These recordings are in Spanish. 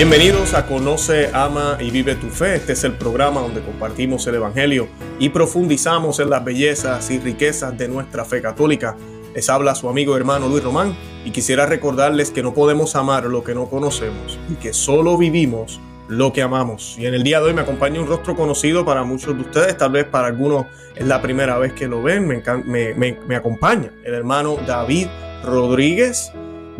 Bienvenidos a Conoce, Ama y Vive tu Fe. Este es el programa donde compartimos el Evangelio y profundizamos en las bellezas y riquezas de nuestra fe católica. Les habla su amigo hermano Luis Román y quisiera recordarles que no podemos amar lo que no conocemos y que solo vivimos lo que amamos. Y en el día de hoy me acompaña un rostro conocido para muchos de ustedes, tal vez para algunos es la primera vez que lo ven. Me, me acompaña el hermano David Rodríguez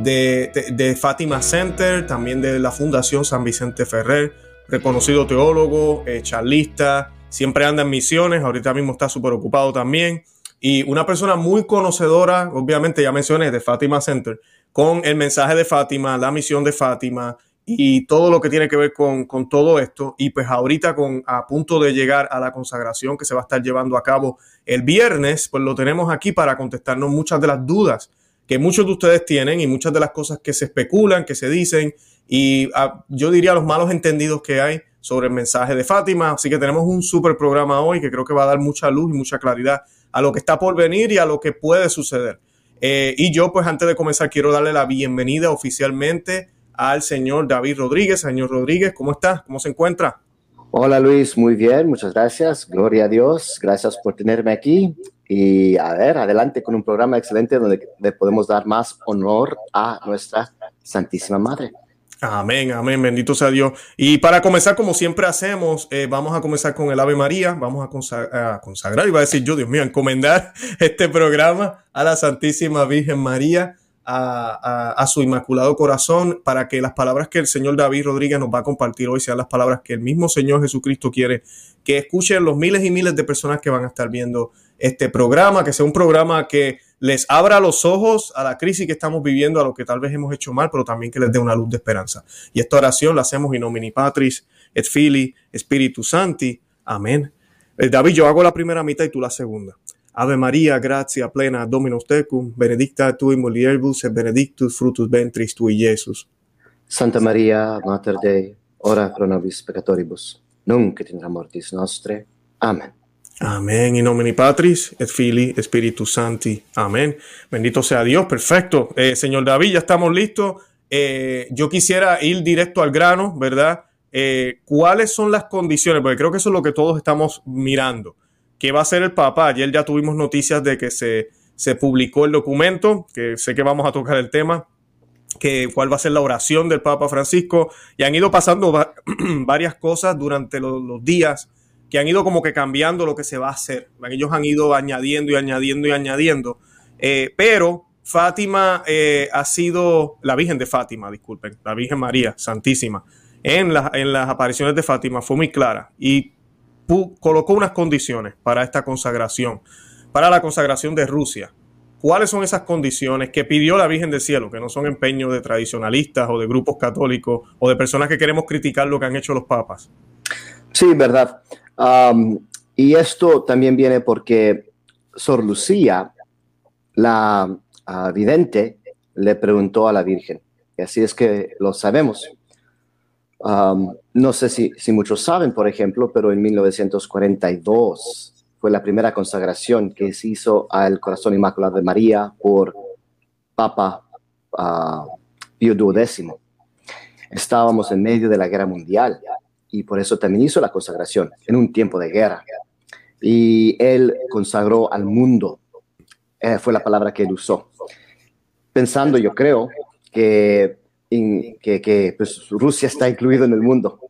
de, Fátima Center, también de la Fundación San Vicente Ferrer, reconocido teólogo, eh, charlista, siempre anda en misiones, ahorita mismo está súper ocupado también, y una persona muy conocedora, obviamente ya mencioné, de Fátima Center, con el mensaje de Fátima, la misión de Fátima y todo lo que tiene que ver con, con todo esto. Y pues ahorita con, a punto de llegar a la consagración que se va a estar llevando a cabo el viernes, pues lo tenemos aquí para contestarnos muchas de las dudas que muchos de ustedes tienen y muchas de las cosas que se especulan, que se dicen y ah, yo diría los malos entendidos que hay sobre el mensaje de Fátima. Así que tenemos un súper programa hoy que creo que va a dar mucha luz y mucha claridad a lo que está por venir y a lo que puede suceder. Eh, y yo, pues antes de comenzar, quiero darle la bienvenida oficialmente al señor David Rodríguez. Señor Rodríguez, ¿cómo está? ¿Cómo se encuentra? Hola Luis, muy bien, muchas gracias. Gloria a Dios, gracias por tenerme aquí. Y a ver, adelante con un programa excelente donde le podemos dar más honor a nuestra Santísima Madre. Amén, amén, bendito sea Dios. Y para comenzar, como siempre hacemos, eh, vamos a comenzar con el Ave María, vamos a, consagrar, a consagrar, iba a decir yo, Dios mío, encomendar este programa a la Santísima Virgen María, a, a, su Inmaculado Corazón, para que las palabras que el Señor David Rodríguez nos va a compartir hoy sean las palabras que el mismo Señor Jesucristo quiere que escuchen los miles y miles de personas que van a estar viendo este programa, que sea un programa que les abra los ojos a la crisis que estamos viviendo, a lo que tal vez hemos hecho mal, pero también que les dé una luz de esperanza. Y esta oración la hacemos in nomine Patris, et Fili, Spiritus Santi. Amén. Eh, David, yo hago la primera mitad y tú la segunda. Ave María, gracia plena, Dominus tecum, benedicta tu in mulieribus et benedictus frutus ventris tui, Jesús. Santa María, Mater Dei, ora pro nobis peccatoribus, nunc et in mortis nostre. Amén. Amén. Y nomini Patris, et Fili, Spiritus Santi. Amén. Bendito sea Dios. Perfecto. Eh, señor David, ya estamos listos. Eh, yo quisiera ir directo al grano, ¿verdad? Eh, ¿Cuáles son las condiciones? Porque creo que eso es lo que todos estamos mirando. ¿Qué va a hacer el Papa? Ayer ya tuvimos noticias de que se, se publicó el documento, que sé que vamos a tocar el tema, que cuál va a ser la oración del Papa Francisco. Y han ido pasando varias cosas durante los días que han ido como que cambiando lo que se va a hacer. Ellos han ido añadiendo y añadiendo y añadiendo. Eh, pero Fátima eh, ha sido, la Virgen de Fátima, disculpen, la Virgen María Santísima, en, en las apariciones de Fátima fue muy clara y colocó unas condiciones para esta consagración, para la consagración de Rusia. ¿Cuáles son esas condiciones que pidió la Virgen del Cielo, que no son empeños de tradicionalistas o de grupos católicos o de personas que queremos criticar lo que han hecho los papas? Sí, verdad y esto también viene porque Sor Lucía, la vidente, le preguntó a la Virgen. Y así es que lo sabemos. no sé si, si, muchos saben, por ejemplo, pero en 1942 fue la primera consagración que se hizo al corazón inmaculado de María por Papa uh, Pío XII. Estábamos en medio de la guerra mundial y por eso también hizo la consagración en un tiempo de guerra. Y él consagró al mundo, eh, fue la palabra que él usó, pensando yo creo que, que, pues, Rusia está incluido en el mundo.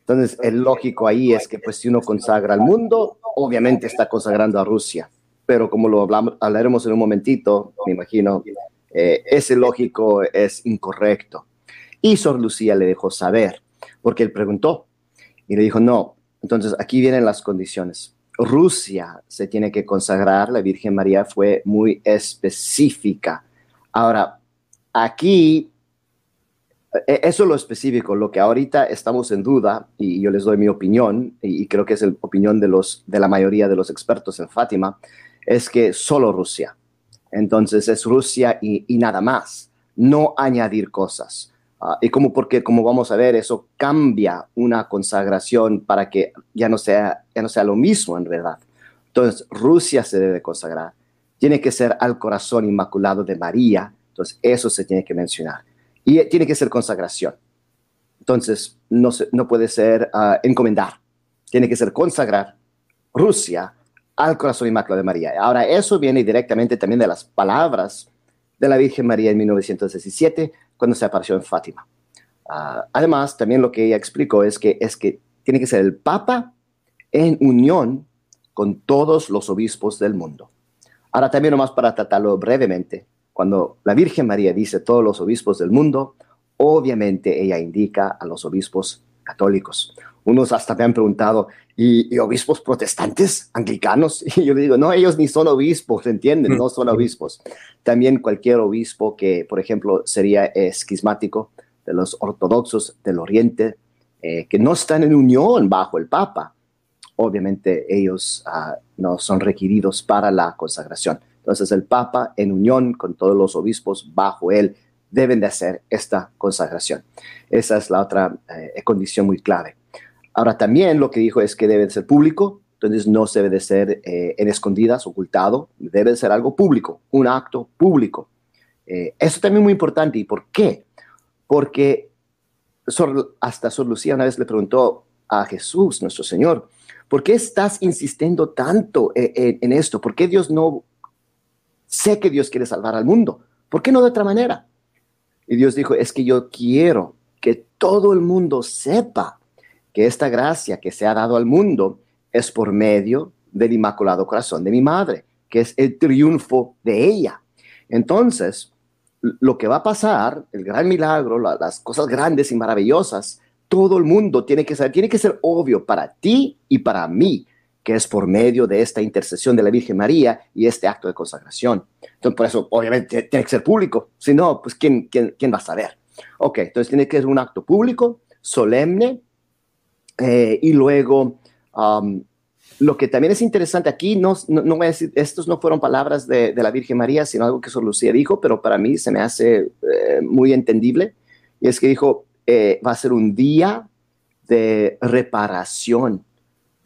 Entonces, el lógico ahí es que pues si uno consagra al mundo, obviamente está consagrando a Rusia. Pero como lo hablamos, hablaremos en un momentito, me imagino, eh, ese lógico es incorrecto. Y Sor Lucía le dejó saber, porque él preguntó, y le dijo, no, entonces aquí vienen las condiciones. Rusia se tiene que consagrar, la Virgen María fue muy específica. Ahora, aquí, e, eso es lo específico, lo que ahorita estamos en duda, y yo les doy mi opinión, y creo que es la opinión de, los, de la mayoría de los expertos en Fátima, es que solo Rusia. Entonces es Rusia y, y nada más, no añadir cosas. Ah, y como porque, como vamos a ver, eso cambia una consagración para que ya no sea, ya no sea lo mismo en verdad. Entonces, Rusia se debe consagrar. Tiene que ser al corazón inmaculado de María. Entonces, eso se tiene que mencionar. Y tiene que ser consagración. entonces no, no puede ser uh, encomendar, tiene que ser consagrar Rusia al corazón inmaculado de María. Ahora, eso viene directamente también de las palabras de la Virgen María en 1917, cuando se apareció en Fátima. Uh, además, también lo que ella explicó es que, es que tiene que ser el Papa en unión con todos los obispos del mundo. Ahora también nomás para tratarlo brevemente, cuando la Virgen María dice todos los obispos del mundo, obviamente ella indica a los obispos católicos. Unos hasta me han preguntado, ¿y, obispos protestantes, anglicanos? Y yo digo, no, ellos ni son obispos, ¿entienden? No son obispos. También cualquier obispo que, por ejemplo, sería esquismático de los ortodoxos del Oriente, eh, que no están en unión bajo el Papa, obviamente ellos ah, no son requeridos para la consagración. Entonces el Papa, en unión con todos los obispos bajo él, deben de hacer esta consagración. Esa es la otra eh, condición muy clave. Ahora también lo que dijo es que debe de ser público, entonces no se debe de ser eh, en escondidas, ocultado, debe de ser algo público, un acto público. Eh, eso también es muy importante. ¿Y por qué? Porque hasta Sor Lucía una vez le preguntó a Jesús, nuestro Señor, ¿por qué estás insistiendo tanto en, en esto? ¿Por qué Dios no... Sé que Dios quiere salvar al mundo. ¿Por qué no de otra manera? Y Dios dijo, es que yo quiero que todo el mundo sepa que esta gracia que se ha dado al mundo es por medio del Inmaculado Corazón de mi Madre, que es el triunfo de ella. Entonces, lo que va a pasar, el gran milagro, las cosas grandes y maravillosas, todo el mundo tiene que saber, tiene que ser obvio para ti y para mí, que es por medio de esta intercesión de la Virgen María y este acto de consagración. Entonces, por eso, obviamente, tiene que ser público. Si no, pues, ¿quién, quién, quién va a saber? Ok, entonces tiene que ser un acto público, solemne, eh, y luego, um, lo que también es interesante aquí, no, no, voy a decir, estos no fueron palabras de, de, la Virgen María, sino algo que Sor Lucía dijo, pero para mí se me hace eh, muy entendible, y es que dijo, eh, va a ser un día de reparación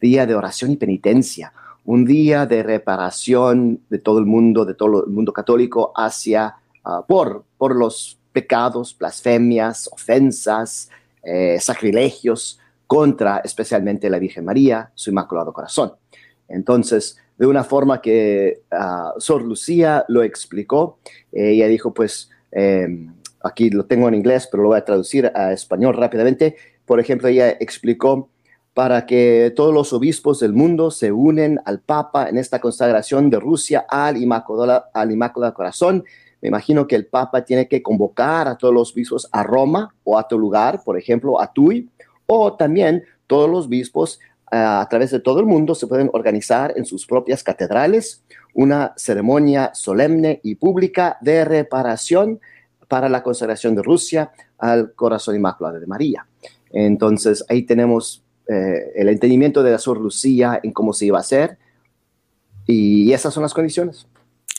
día de oración y penitencia, un día de reparación de todo el mundo, de todo el mundo católico hacia, ah, por, por los pecados, blasfemias, ofensas, eh, sacrilegios contra especialmente la Virgen María, su Inmaculado Corazón. Entonces, de una forma que uh, Sor Lucía lo explicó, ella dijo, pues, em, aquí lo tengo en inglés, pero lo voy a traducir a español rápidamente. Por ejemplo, ella explicó para que todos los obispos del mundo se unen al Papa en esta consagración de Rusia al Inmaculado, al Corazón. Me imagino que el Papa tiene que convocar a todos los obispos a Roma o a tu lugar, por ejemplo, a Tui, o también todos los obispos eh, a través de todo el mundo se pueden organizar en sus propias catedrales una ceremonia solemne y pública de reparación para la consagración de Rusia al corazón inmaculado de María. Entonces, ahí tenemos eh, el entendimiento de la Sor Lucía en cómo se iba a hacer. Y esas son las condiciones.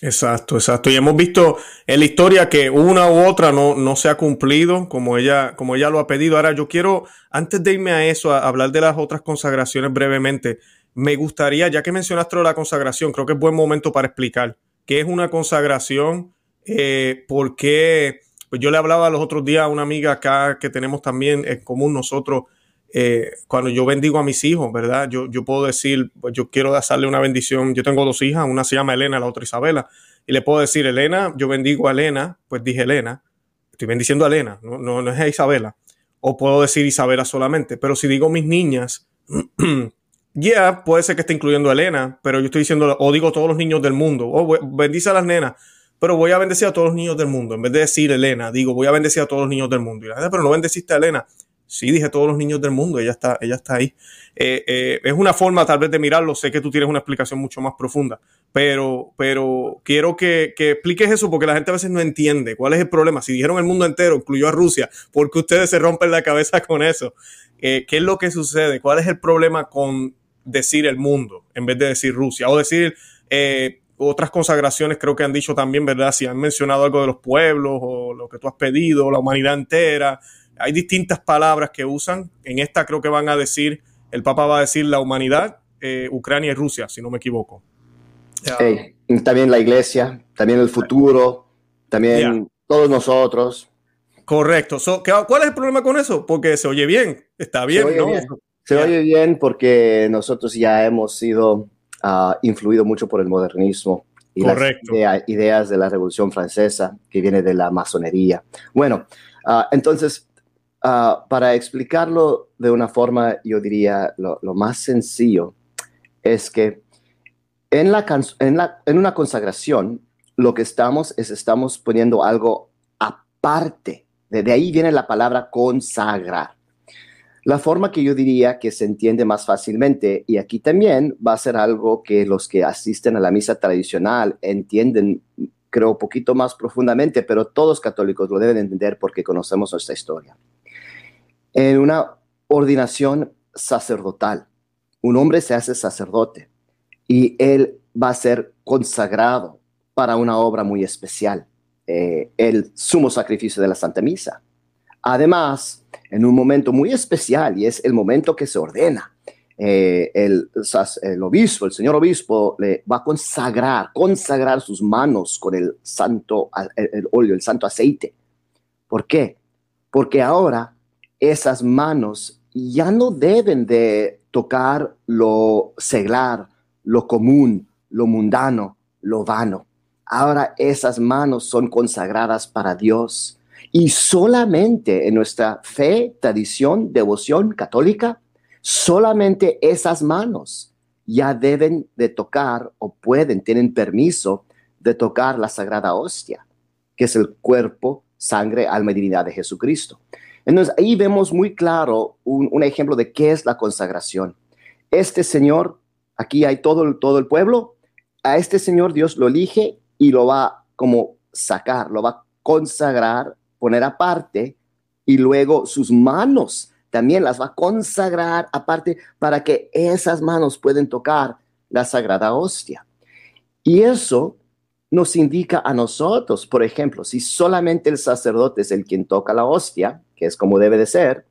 Exacto, exacto. Y hemos visto en la historia que una u otra no, no se ha cumplido como ella, como ella lo ha pedido. Ahora, yo quiero, antes de irme a eso, a hablar de las otras consagraciones brevemente, me gustaría, ya que mencionaste la consagración, creo que es buen momento para explicar qué es una consagración, eh, por qué, pues yo le hablaba los otros días a una amiga acá que tenemos también en común nosotros, eh, cuando yo bendigo a mis hijos, ¿verdad? Yo, puedo decir, pues yo quiero darle una bendición. Yo tengo dos hijas, una se llama Elena, la otra Isabela. Y le puedo decir, Elena, yo bendigo a Elena, pues dije Elena, estoy bendiciendo a Elena, no, no, es a Isabela. O puedo decir Isabela solamente. Pero si digo mis niñas, ya puede ser que esté incluyendo a Elena, pero yo estoy diciendo, o digo todos los niños del mundo, o bendice a las nenas, pero voy a bendecir a todos los niños del mundo. En vez de decir Elena, digo, voy a bendecir a todos los niños del mundo. Y la pero no bendeciste a Elena. Sí, dije todos los niños del mundo, ella está, ella está ahí. Eh, eh, es una forma tal vez de mirarlo, sé que tú tienes una explicación mucho más profunda, pero, pero quiero que, que, expliques eso porque la gente a veces no entiende cuál es el problema. Si dijeron el mundo entero, incluyó a Rusia, ¿por qué ustedes se rompen la cabeza con eso? Eh, ¿Qué es lo que sucede? ¿Cuál es el problema con decir el mundo en vez de decir Rusia? O decir otras consagraciones, creo que han dicho también, ¿verdad? Si han mencionado algo de los pueblos o lo que tú has pedido, la humanidad entera hay distintas palabras que usan. En esta creo que van a decir, el Papa va a decir la humanidad, eh, Ucrania y Rusia, si no me equivoco. también la iglesia, también el futuro, también todos nosotros. Correcto. ¿Cuál es el problema con eso? Porque se oye bien, está bien, se oye ¿no? Bien. Se oye bien porque nosotros ya hemos sido uh, influidos mucho por el modernismo y Correcto. las ideas de la Revolución Francesa que viene de la masonería. Bueno, uh, entonces, uh, para explicarlo de una forma, yo diría lo, más sencillo es que en una consagración, lo que estamos es estamos poniendo algo aparte. De, de ahí viene la palabra consagrar. La forma que yo diría que se entiende más fácilmente, y aquí también va a ser algo que los que asisten a la misa tradicional entienden, creo, un poquito más profundamente, pero todos católicos lo deben entender porque conocemos nuestra historia. En una ordinación sacerdotal, un hombre se hace sacerdote y él va a ser consagrado para una obra muy especial, eh, el sumo sacrificio de la Santa Misa. Además, en un momento muy especial, y es el momento que se ordena, eh, el, obispo, el señor obispo, le va a consagrar, consagrar sus manos con el santo, el, el el santo aceite. ¿Por qué? Porque ahora esas manos ya no deben de tocar lo seglar, lo común, lo mundano, lo vano. Ahora esas manos son consagradas para Dios. Y solamente en nuestra fe, tradición, devoción católica, solamente esas manos ya deben de tocar o pueden, tienen permiso de tocar la sagrada hostia, que es el cuerpo, sangre, alma y divinidad de Jesucristo. Entonces ahí vemos muy claro un, ejemplo de qué es la consagración. Este Señor, aquí hay todo, todo el pueblo, a este Señor Dios lo elige y lo va como sacar, lo va a consagrar, poner aparte y luego sus manos también las va a consagrar aparte para que esas manos pueden tocar la sagrada hostia. Y eso nos indica a nosotros, por ejemplo, si solamente el sacerdote es el quien toca la hostia, que es como debe de ser,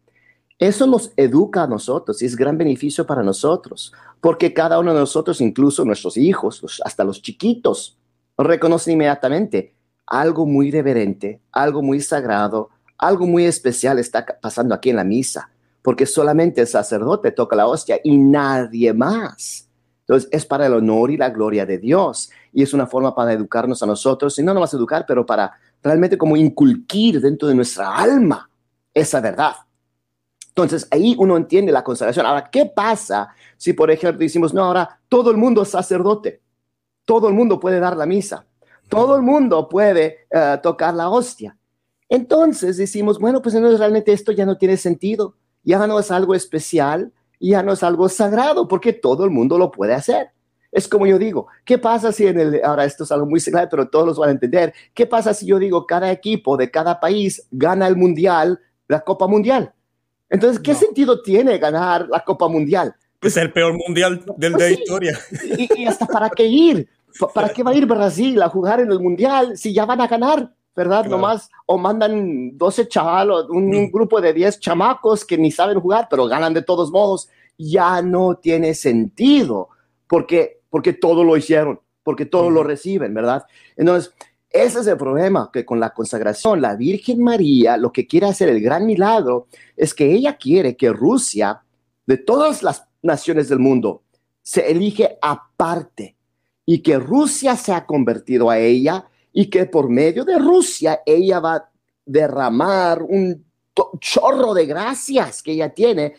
eso nos educa a nosotros y es gran beneficio para nosotros, porque cada uno de nosotros, incluso nuestros hijos, hasta los chiquitos, reconocen inmediatamente algo muy reverente, algo muy sagrado, algo muy especial está pasando aquí en la misa, porque solamente el sacerdote toca la hostia y nadie más. Entonces es para el honor y la gloria de Dios y es una forma para educarnos a nosotros, y no nomás educar, pero para realmente como inculquir dentro de nuestra alma esa verdad. Entonces ahí uno entiende la consagración. Ahora, ¿qué pasa si, por ejemplo, decimos, no, ahora todo el mundo es sacerdote, todo el mundo puede dar la misa, todo el mundo puede uh, tocar la hostia? Entonces decimos, bueno, pues entonces realmente esto ya no tiene sentido, ya no es algo especial, ya no es algo sagrado, porque todo el mundo lo puede hacer. Es como yo digo, ¿qué pasa si en el, ahora esto es algo muy secreto, pero todos los van a entender, ¿qué pasa si yo digo cada equipo de cada país gana el mundial, la Copa Mundial? Entonces, ¿qué no. sentido tiene ganar la Copa Mundial? Pues, es el peor mundial del, pues de la sí. historia. Y, y, hasta para qué ir? ¿Para qué va a ir Brasil a jugar en el mundial si ya van a ganar? ¿Verdad? Claro. Nomás, o mandan 12 chavalos, un, mm. un, grupo de 10 chamacos que ni saben jugar, pero ganan de todos modos. Ya no tiene sentido, porque, porque todo lo hicieron, porque todo mm. lo reciben, ¿verdad? Entonces, ese es el problema, que con la consagración, la Virgen María lo que quiere hacer, el gran milagro, es que ella quiere que Rusia, de todas las naciones del mundo, se elige aparte y que Rusia se ha convertido a ella y que por medio de Rusia ella va a derramar un chorro de gracias que ella tiene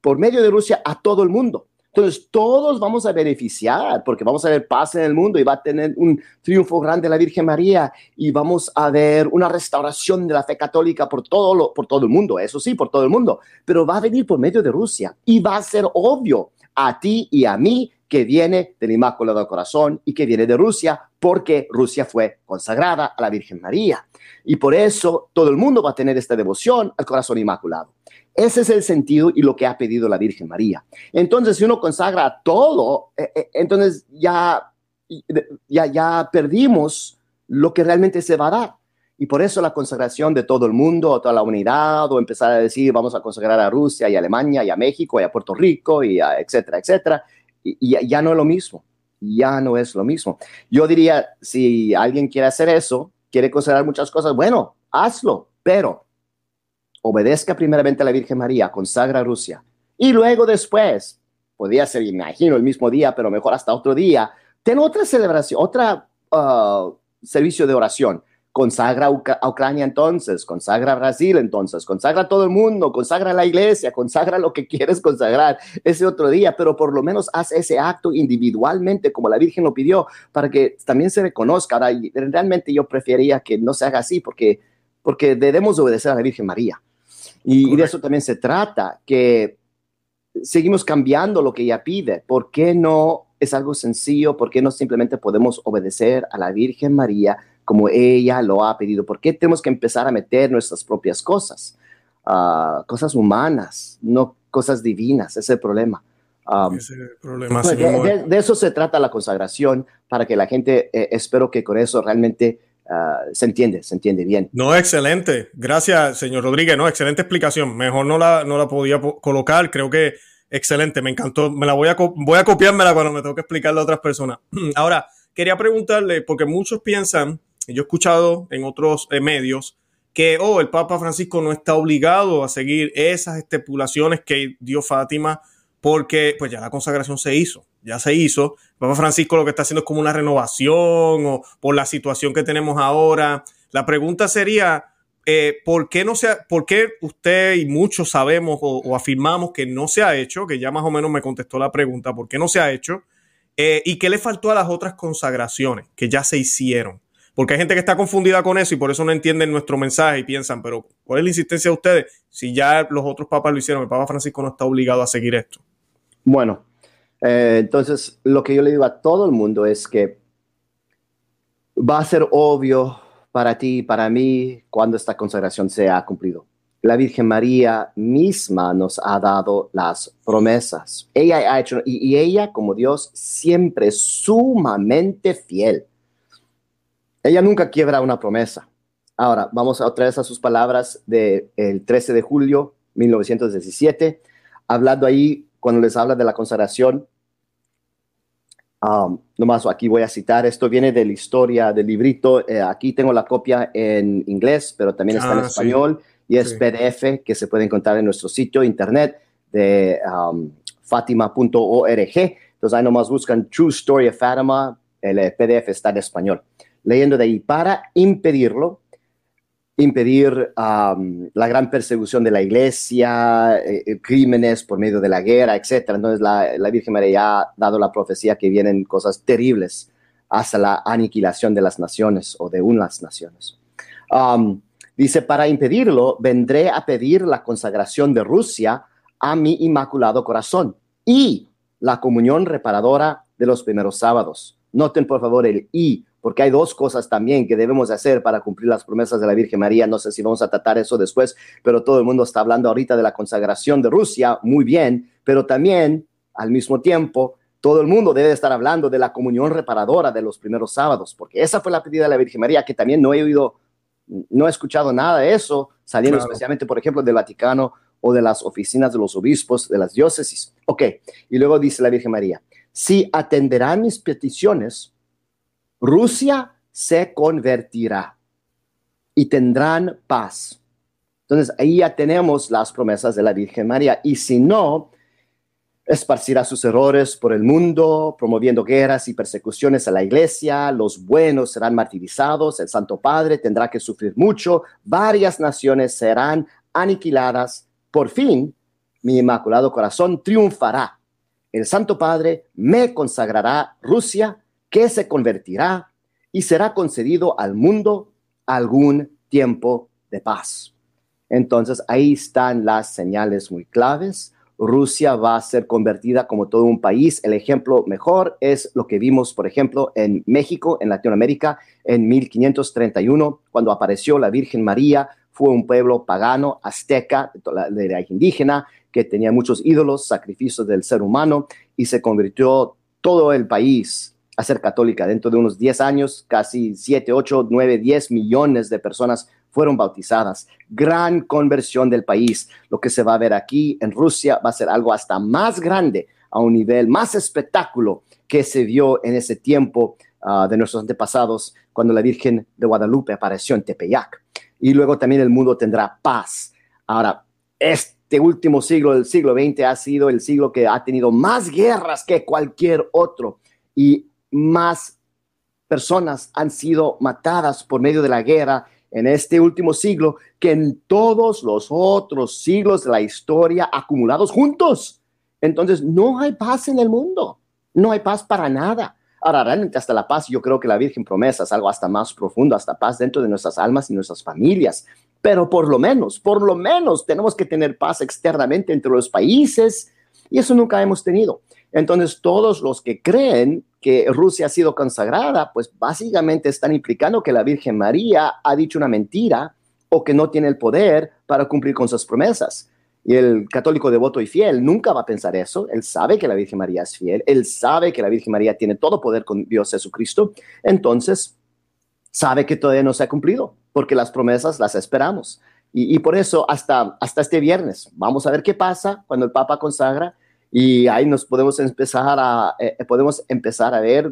por medio de Rusia a todo el mundo. Entonces, todos vamos a beneficiar porque vamos a ver paz en el mundo y va a tener un triunfo grande la Virgen María y vamos a ver una restauración de la fe católica por todo, por todo el mundo, eso sí, por todo el mundo, pero va a venir por medio de Rusia y va a ser obvio a ti y a mí que viene del Inmaculado Corazón y que viene de Rusia porque Rusia fue consagrada a la Virgen María. Y por eso todo el mundo va a tener esta devoción al corazón inmaculado. Ese es el sentido y lo que ha pedido la Virgen María. Entonces, si uno consagra todo, eh, eh, entonces ya, ya, ya perdimos lo que realmente se va a dar. Y por eso la consagración de todo el mundo, toda la unidad, o empezar a decir, vamos a consagrar a Rusia y a Alemania y a México y a Puerto Rico y a etcétera, etcétera, y, ya no es lo mismo. Ya no es lo mismo. Yo diría, si alguien quiere hacer eso, quiere considerar muchas cosas, bueno, hazlo, pero obedezca primeramente a la Virgen María, consagra a Rusia, y luego después, podría ser, imagino, el mismo día, pero mejor hasta otro día, ten otra celebración, otra uh, servicio de oración. Consagra a Ucrania entonces, consagra a Brasil entonces, consagra a todo el mundo, consagra a la iglesia, consagra lo que quieres consagrar ese otro día, pero por lo menos haz ese acto individualmente como la Virgen lo pidió para que también se reconozca. Ahora, realmente yo prefería que no se haga así porque, porque debemos obedecer a la Virgen María. Y, y de eso también se trata, que seguimos cambiando lo que ella pide. ¿Por qué no es algo sencillo? ¿Por qué no simplemente podemos obedecer a la Virgen María como ella lo ha pedido? ¿Por qué tenemos que empezar a meter nuestras propias cosas? Uh, cosas humanas, no cosas divinas, ese es el problema. Um, ese problema pues, de, de, eso se trata la consagración, para que la gente, eh, espero que con eso realmente uh, se entiende, se entiende bien. No, excelente. Gracias, señor Rodríguez. No, excelente explicación. Mejor no la, no la podía colocar. Creo que excelente, me encantó. Me la voy a, voy a copiármela cuando me tengo que explicarle a otras personas. Ahora, quería preguntarle, porque muchos piensan, yo he escuchado en otros eh, medios, que, oh, el Papa Francisco no está obligado a seguir esas estipulaciones que dio Fátima, porque pues ya la consagración se hizo, ya se hizo. Papa Francisco lo que está haciendo es como una renovación o por la situación que tenemos ahora. La pregunta sería, eh, ¿por, qué no se ¿por qué usted y muchos sabemos o, afirmamos que no se ha hecho? Que ya más o menos me contestó la pregunta, ¿por qué no se ha hecho? Eh, ¿Y qué le faltó a las otras consagraciones que ya se hicieron? Porque hay gente que está confundida con eso y por eso no entienden nuestro mensaje y piensan, pero ¿cuál es la insistencia de ustedes si ya los otros papas lo hicieron? El Papa Francisco no está obligado a seguir esto. Bueno, eh, entonces lo que yo le digo a todo el mundo es que va a ser obvio para ti, para mí, cuando esta consagración se ha cumplido. La Virgen María misma nos ha dado las promesas. Ella ha hecho, y, ella como Dios siempre sumamente fiel. Ella nunca quiebra una promesa. Ahora, vamos otra vez a sus palabras del 13 de julio 1917, hablando ahí cuando les habla de la consagración Um, nomás aquí voy a citar, esto viene de la historia del librito, eh, aquí tengo la copia en inglés, pero también está en ah, español y es PDF que se puede encontrar en nuestro sitio internet de um, fatima.org. Entonces ahí nomás buscan True Story of Fatima, el eh, PDF está en español. Leyendo de ahí, para impedirlo, impedir la gran persecución de la iglesia, eh, eh, crímenes por medio de la guerra, etc. Entonces la, la, Virgen María ha dado la profecía que vienen cosas terribles hasta la aniquilación de las naciones o de unas naciones. dice, para impedirlo, vendré a pedir la consagración de Rusia a mi inmaculado corazón y la comunión reparadora de los primeros sábados. Noten por favor el y, porque hay dos cosas también que debemos hacer para cumplir las promesas de la Virgen María. No sé si vamos a tratar eso después, pero todo el mundo está hablando ahorita de la consagración de Rusia, muy bien, pero también al mismo tiempo todo el mundo debe estar hablando de la comunión reparadora de los primeros sábados, porque esa fue la pedida de la Virgen María, que también no he oído, no he escuchado nada de eso, saliendo especialmente, por ejemplo, del Vaticano o de las oficinas de los obispos de las diócesis. Ok, y luego dice la Virgen María, si atenderán mis peticiones, Rusia se convertirá y tendrán paz. Entonces ahí ya tenemos las promesas de la Virgen María. Y si no, esparcirá sus errores por el mundo, promoviendo guerras y persecuciones a la iglesia, los buenos serán martirizados, el Santo Padre tendrá que sufrir mucho, varias naciones serán aniquiladas. Por fin, mi inmaculado corazón triunfará. El Santo Padre me consagrará Rusia que se convertirá y será concedido al mundo algún tiempo de paz. Entonces ahí están las señales muy claves. Rusia va a ser convertida como todo un país. El ejemplo mejor es lo que vimos, por ejemplo, en México, en Latinoamérica, en 1531, cuando apareció la Virgen María. Fue un pueblo pagano, azteca, de la indígena, que tenía muchos ídolos, sacrificios del ser humano, y se convirtió todo el país a ser católica. Dentro de unos 10 años, casi 7, 8, 9, 10 millones de personas fueron bautizadas. Gran conversión del país. Lo que se va a ver aquí en Rusia va a ser algo hasta más grande, a un nivel más espectáculo que se vio en ese tiempo ah, de nuestros antepasados, cuando la Virgen de Guadalupe apareció en Tepeyac. Y luego también el mundo tendrá paz. Ahora, este último siglo, el siglo XX, ha sido el siglo que ha tenido más guerras que cualquier otro y más personas han sido matadas por medio de la guerra en este último siglo que en todos los otros siglos de la historia acumulados juntos. Entonces, no hay paz en el mundo, no hay paz para nada. Ahora, realmente hasta la paz, yo creo que la Virgen promesa es algo hasta más profundo, hasta paz dentro de nuestras almas y nuestras familias. Pero por lo menos, por lo menos tenemos que tener paz externamente entre los países y eso nunca hemos tenido. Entonces, todos los que creen que Rusia ha sido consagrada, pues básicamente están implicando que la Virgen María ha dicho una mentira o que no tiene el poder para cumplir con sus promesas. Y el católico devoto y fiel nunca va a pensar eso. Él sabe que la Virgen María es fiel. Él sabe que la Virgen María tiene todo poder con Dios Jesucristo. Entonces, sabe que todavía no se ha cumplido, porque las promesas las esperamos. Y, por eso, hasta, hasta este viernes, vamos a ver qué pasa cuando el Papa consagra y ahí nos podemos empezar a, eh, podemos empezar a ver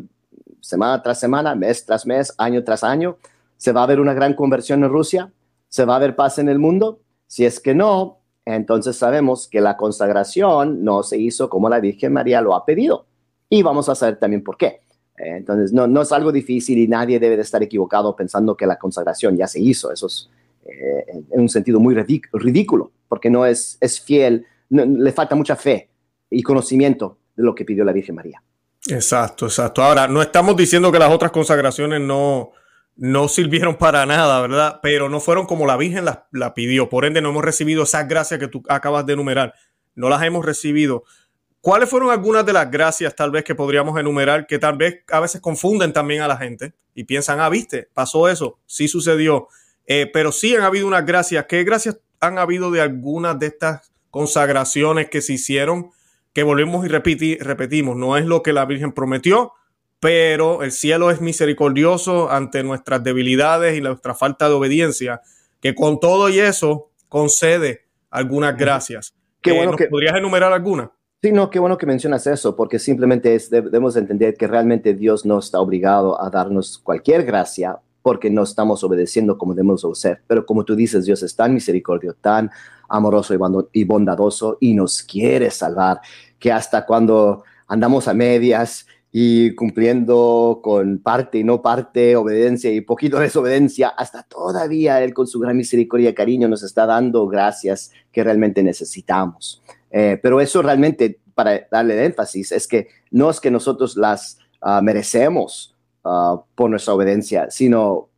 semana tras semana, mes tras mes, año tras año. ¿Se va a ver una gran conversión en Rusia? ¿Se va a ver paz en el mundo? Si es que no, entonces sabemos que la consagración no se hizo como la Virgen María lo ha pedido. Y vamos a saber también por qué. Entonces, no, no es algo difícil y nadie debe de estar equivocado pensando que la consagración ya se hizo. Eso es eh, en un sentido muy ridículo, porque no es, es fiel, le falta mucha fe y conocimiento de lo que pidió la Virgen María. Exacto, exacto. Ahora, no estamos diciendo que las otras consagraciones no, no sirvieron para nada, ¿verdad? Pero no fueron como la Virgen la, la, pidió. Por ende, no hemos recibido esas gracias que tú acabas de enumerar. No las hemos recibido. ¿Cuáles fueron algunas de las gracias tal vez que podríamos enumerar que tal vez a veces confunden también a la gente y piensan, ah, viste, pasó eso, sí sucedió, eh, pero sí han habido unas gracias. ¿Qué gracias han habido de algunas de estas consagraciones que se hicieron? Que volvemos y repetimos, no es lo que la Virgen prometió, pero el cielo es misericordioso ante nuestras debilidades y nuestra falta de obediencia, que con todo y eso concede algunas gracias. Qué eh, bueno que... ¿Podrías enumerar algunas? Sí, no, qué bueno que mencionas eso, porque simplemente debemos entender que realmente Dios no está obligado a darnos cualquier gracia porque no estamos obedeciendo como debemos ser. Pero como tú dices, Dios es tan misericordioso, tan amoroso y bondadoso y nos quiere salvar, que hasta cuando andamos a medias y cumpliendo con parte y no parte, obediencia y poquito desobediencia, hasta todavía Él con su gran misericordia y cariño nos está dando gracias que realmente necesitamos. Eh, pero eso realmente, para darle énfasis, es que no es que nosotros las uh, merecemos uh, por nuestra obediencia, sino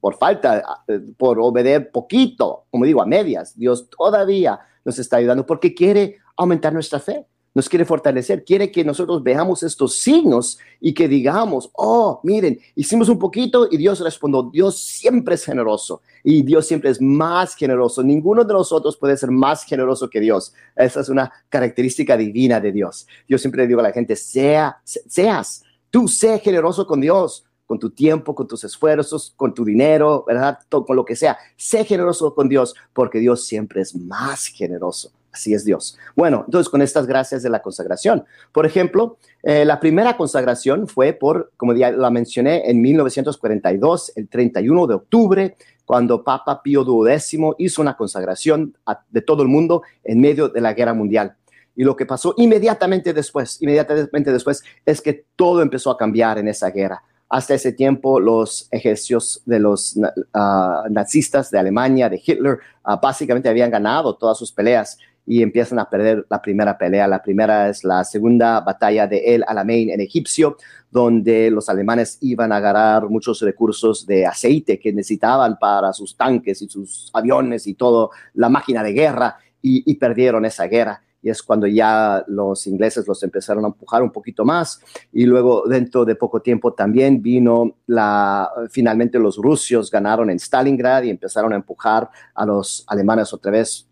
por falta, por obedecer poquito, como digo, a medias. Dios todavía nos está ayudando porque quiere aumentar nuestra fe nos quiere fortalecer, quiere que nosotros veamos estos signos y que digamos, oh, miren, hicimos un poquito y Dios respondió, Dios siempre es generoso y Dios siempre es más generoso. Ninguno de nosotros puede ser más generoso que Dios. Esa es una característica divina de Dios. Yo siempre digo a la gente, sea, seas, tú sé generoso con Dios con tu tiempo, con tus esfuerzos, con tu dinero, ¿verdad? con lo que sea. Sé generoso con Dios porque Dios siempre es más generoso. Así es Dios. Bueno, entonces con estas gracias de la consagración. Por ejemplo, eh, la primera consagración fue por, como ya la mencioné, en 1942, el 31 de octubre, cuando Papa Pío XII hizo una consagración de todo el mundo en medio de la guerra mundial. Y lo que pasó inmediatamente después, inmediatamente después, es que todo empezó a cambiar en esa guerra. Hasta ese tiempo, los ejércitos de los ah, nazistas de Alemania, de Hitler, ah, básicamente habían ganado todas sus peleas y empiezan a perder la primera pelea. La primera es la segunda batalla de El Alamein en Egipcio, donde los alemanes iban a agarrar muchos recursos de aceite que necesitaban para sus tanques y sus aviones y todo, la máquina de guerra, y, perdieron esa guerra y es cuando ya los ingleses los empezaron a empujar un poquito más. Y luego dentro de poco tiempo también vino la finalmente los rusos ganaron en Stalingrad y empezaron a empujar a los alemanes otra vez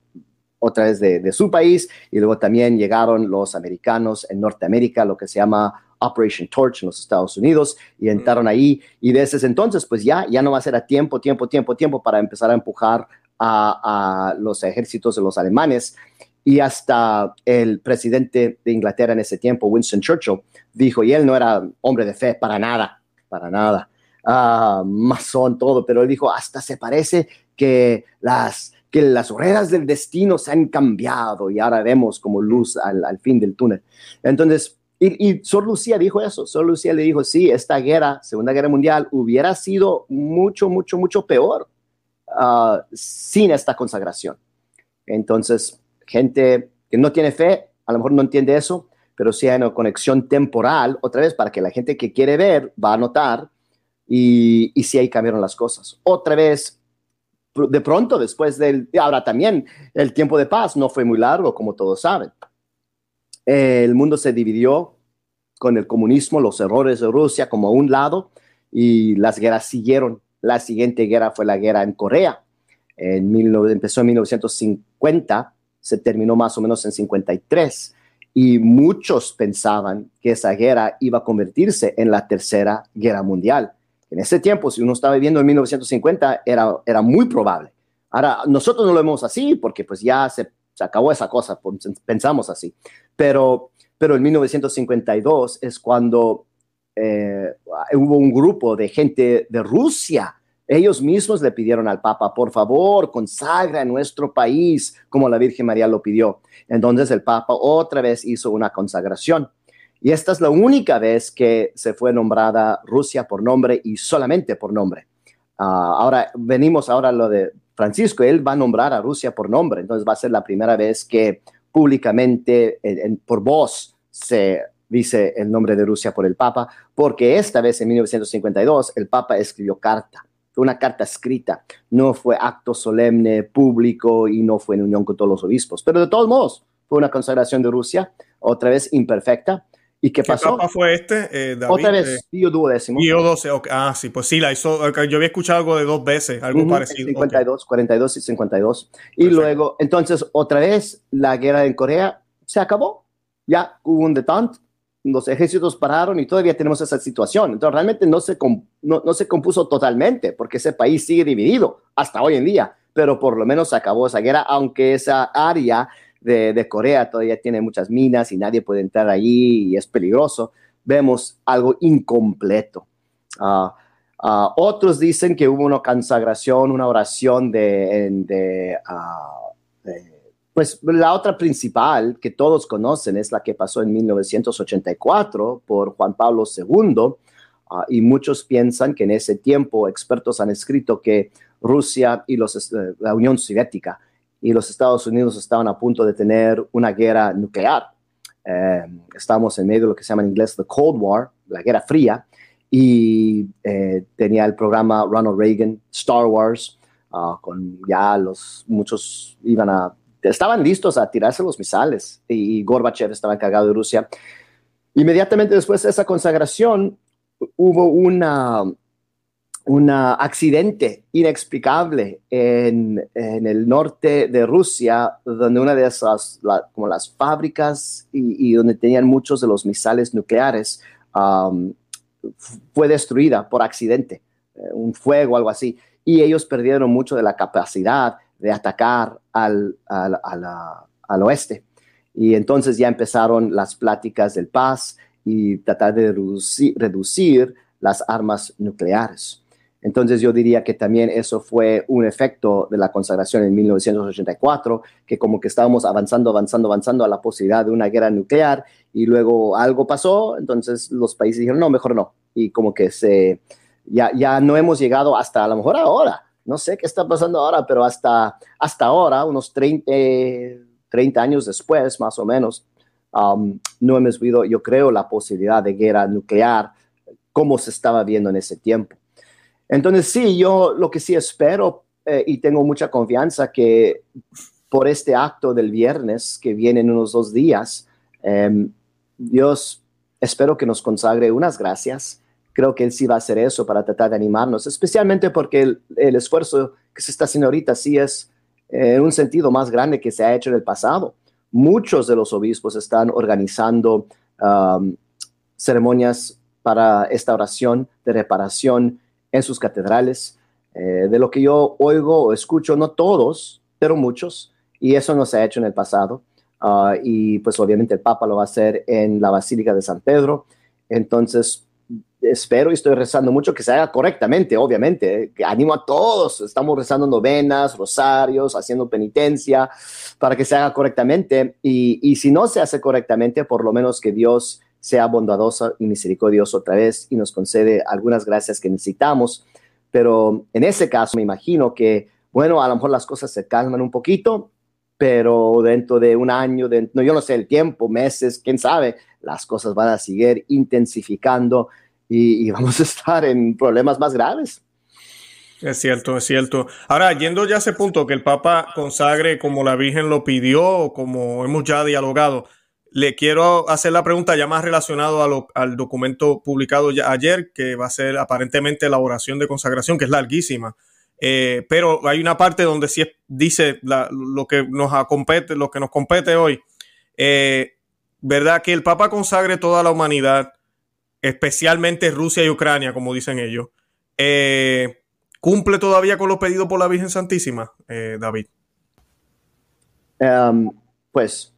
otra vez de, su país, y luego también llegaron los americanos en Norteamérica, lo que se llama Operation Torch en los Estados Unidos, y entraron ahí, y desde entonces, pues ya, ya no va a ser a tiempo, tiempo, tiempo, tiempo para empezar a empujar a, los ejércitos de los alemanes, y hasta el presidente de Inglaterra en ese tiempo, Winston Churchill, dijo, y él no era hombre de fe para nada, para nada, uh, masón, todo, pero él dijo, hasta se parece que las que las ruedas del destino se han cambiado y ahora vemos como luz al, fin del túnel. Entonces, y, y Lucía dijo eso, Sor Lucía le dijo, sí, esta guerra, Segunda Guerra Mundial, hubiera sido mucho, mucho, mucho peor ah, sin esta consagración. Entonces, gente que no tiene fe, a lo mejor no entiende eso, pero si hay una conexión temporal, otra vez, para que la gente que quiere ver va a notar y, y si ahí cambiaron las cosas. Otra vez, de pronto, después del, ahora también, el tiempo de paz no fue muy largo, como todos saben. El mundo se dividió con el comunismo, los errores de Rusia como a un lado y las guerras siguieron. La siguiente guerra fue la guerra en Corea. En empezó en 1950, se terminó más o menos en 53 y muchos pensaban que esa guerra iba a convertirse en la tercera guerra mundial. En ese tiempo, si uno estaba viviendo en 1950, era, era muy probable. Ahora, nosotros no lo vemos así porque pues ya se, se acabó esa cosa, pensamos así. Pero, pero en 1952 es cuando eh, hubo un grupo de gente de Rusia ellos mismos le pidieron al Papa, por favor, consagra nuestro país como la Virgen María lo pidió. Entonces el Papa otra vez hizo una consagración. Y esta es la única vez que se fue nombrada Rusia por nombre y solamente por nombre. Ah, ahora venimos ahora a lo de Francisco, él va a nombrar a Rusia por nombre, entonces va a ser la primera vez que públicamente por voz se dice el nombre de Rusia por el Papa, porque esta vez en 1952 el Papa escribió carta fue una carta escrita, no fue acto solemne, público y no fue en unión con todos los obispos. Pero de todos modos, fue una consagración de Rusia, otra vez imperfecta. ¿Y qué, pasó? papa fue este? Eh, Otra vez, eh, Pío duodécimo. Pío 12, ah, sí, pues sí, la hizo, yo había escuchado algo de dos veces, algo parecido. 52, 42 y 52. Y luego, entonces, otra vez, la guerra en Corea se acabó. Ya hubo un detente, los ejércitos pararon y todavía tenemos esa situación. Entonces, realmente no se, no, se compuso totalmente porque ese país sigue dividido hasta hoy en día, pero por lo menos acabó esa guerra, aunque esa área de, Corea todavía tiene muchas minas y nadie puede entrar allí y es peligroso. Vemos algo incompleto. Ah, ah, otros dicen que hubo una consagración, una oración de, de ah, pues la otra principal que todos conocen es la que pasó en 1984 por Juan Pablo II ah, y muchos piensan que en ese tiempo expertos han escrito que Rusia y eh, la Unión Soviética y los Estados Unidos estaban a punto de tener una guerra nuclear. Eh, estamos en medio de lo que se llama en inglés the Cold War, la Guerra Fría, y eh, tenía el programa Ronald Reagan, Star Wars, ah, con ya los muchos iban a estaban listos a tirarse los misales y Gorbachev estaba encargado de Rusia. Inmediatamente después de esa consagración hubo una, un accidente inexplicable en, el norte de Rusia, donde una de esas, como las fábricas y, donde tenían muchos de los misales nucleares, um, fue destruida por accidente, eh, un fuego, algo así, y ellos perdieron mucho de la capacidad de atacar al, al, oeste. Y entonces ya empezaron las pláticas del paz y tratar de reducir, las armas nucleares. Entonces yo diría que también eso fue un efecto de la consagración en 1984, que como que estábamos avanzando, avanzando, avanzando a la posibilidad de una guerra nuclear y luego algo pasó, entonces los países dijeron, no, mejor no. Y como que se, ya, ya no hemos llegado hasta a lo mejor ahora, no sé qué está pasando ahora, pero hasta, hasta ahora, unos 30, 30 años después, más o menos, um, no hemos visto, yo creo, la posibilidad de guerra nuclear como se estaba viendo en ese tiempo. Entonces, sí, yo lo que sí espero eh, y tengo mucha confianza que por este acto del viernes que viene en unos dos días, em, Dios espero que nos consagre unas gracias creo que él sí va a hacer eso para tratar de animarnos, especialmente porque el, esfuerzo que se está haciendo ahorita sí es en un sentido más grande que se ha hecho en el pasado. Muchos de los obispos están organizando ceremonias para esta oración de reparación en sus catedrales. Eh, de lo que yo oigo o escucho, no todos, pero muchos, y eso no se ha hecho en el pasado. Uh, y pues obviamente el Papa lo va a hacer en la Basílica de San Pedro. Entonces, espero y estoy rezando mucho que se haga correctamente, obviamente. Que animo a todos, estamos rezando novenas, rosarios, haciendo penitencia para que se haga correctamente. Y, y si no se hace correctamente, por lo menos que Dios sea bondadoso y misericordioso otra vez y nos concede algunas gracias que necesitamos. Pero en ese caso me imagino que, bueno, a lo mejor las cosas se calman un poquito, pero dentro de un año, de, no, yo no sé el tiempo, meses, quién sabe, las cosas van a seguir intensificando y, vamos a estar en problemas más graves. Es cierto, es cierto. Ahora, yendo ya a ese punto que el Papa consagre como la Virgen lo pidió, como hemos ya dialogado, le quiero hacer la pregunta ya más relacionado al documento publicado ayer, que va a ser aparentemente la oración de consagración, que es larguísima. Eh, pero hay una parte donde sí dice lo que nos compete, lo que nos compete hoy. Eh, ¿Verdad? Que el Papa consagre toda la humanidad especialmente Rusia y Ucrania, como dicen ellos, eh, ¿cumple todavía con los pedidos por la Virgen Santísima, eh, David? Em, pues,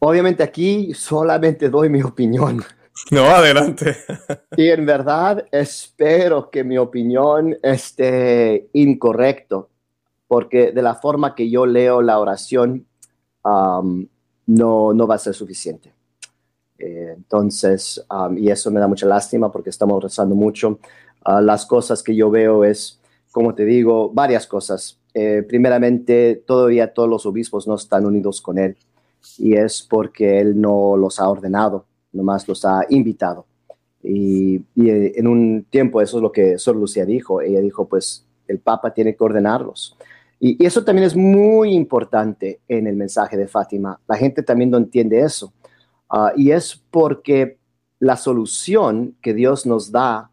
obviamente aquí solamente doy mi opinión. No, adelante. y en verdad espero que mi opinión esté incorrecto, porque de la forma que yo leo la oración, no, no va a ser suficiente. Eh, entonces, y eso me da mucha lástima porque estamos rezando mucho. Ah, las cosas que yo veo es, como te digo, varias cosas. Eh, primeramente, todavía todos los obispos no están unidos con él y es porque él no los ha ordenado, nomás los ha invitado. Y, eh, en un tiempo, eso es lo que Sor Lucía dijo. Ella dijo, pues el Papa tiene que ordenarlos. Y, y eso también es muy importante en el mensaje de Fátima. La gente también no entiende eso Ah, y es porque la solución que Dios nos da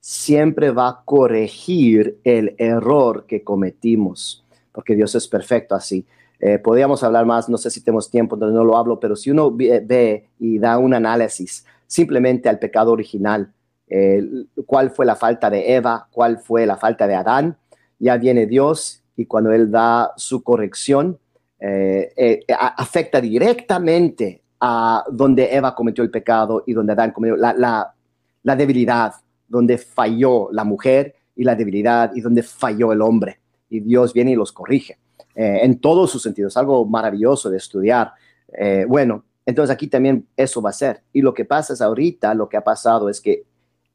siempre va a corregir el error que cometimos, porque Dios es perfecto así. Eh, podríamos hablar más, no sé si tenemos tiempo, donde no lo hablo, pero si uno ve, y da un análisis simplemente al pecado original, eh, cuál fue la falta de Eva, cuál fue la falta de Adán, ya viene Dios y cuando Él da su corrección, eh, afecta directamente a donde Eva cometió el pecado y donde Adán cometió la, debilidad, donde falló la mujer y la debilidad y donde falló el hombre. Y Dios viene y los corrige eh, en todos sus sentidos. Algo maravilloso de estudiar. Eh, bueno, entonces aquí también eso va a ser. Y lo que pasa es ahorita, lo que ha pasado es que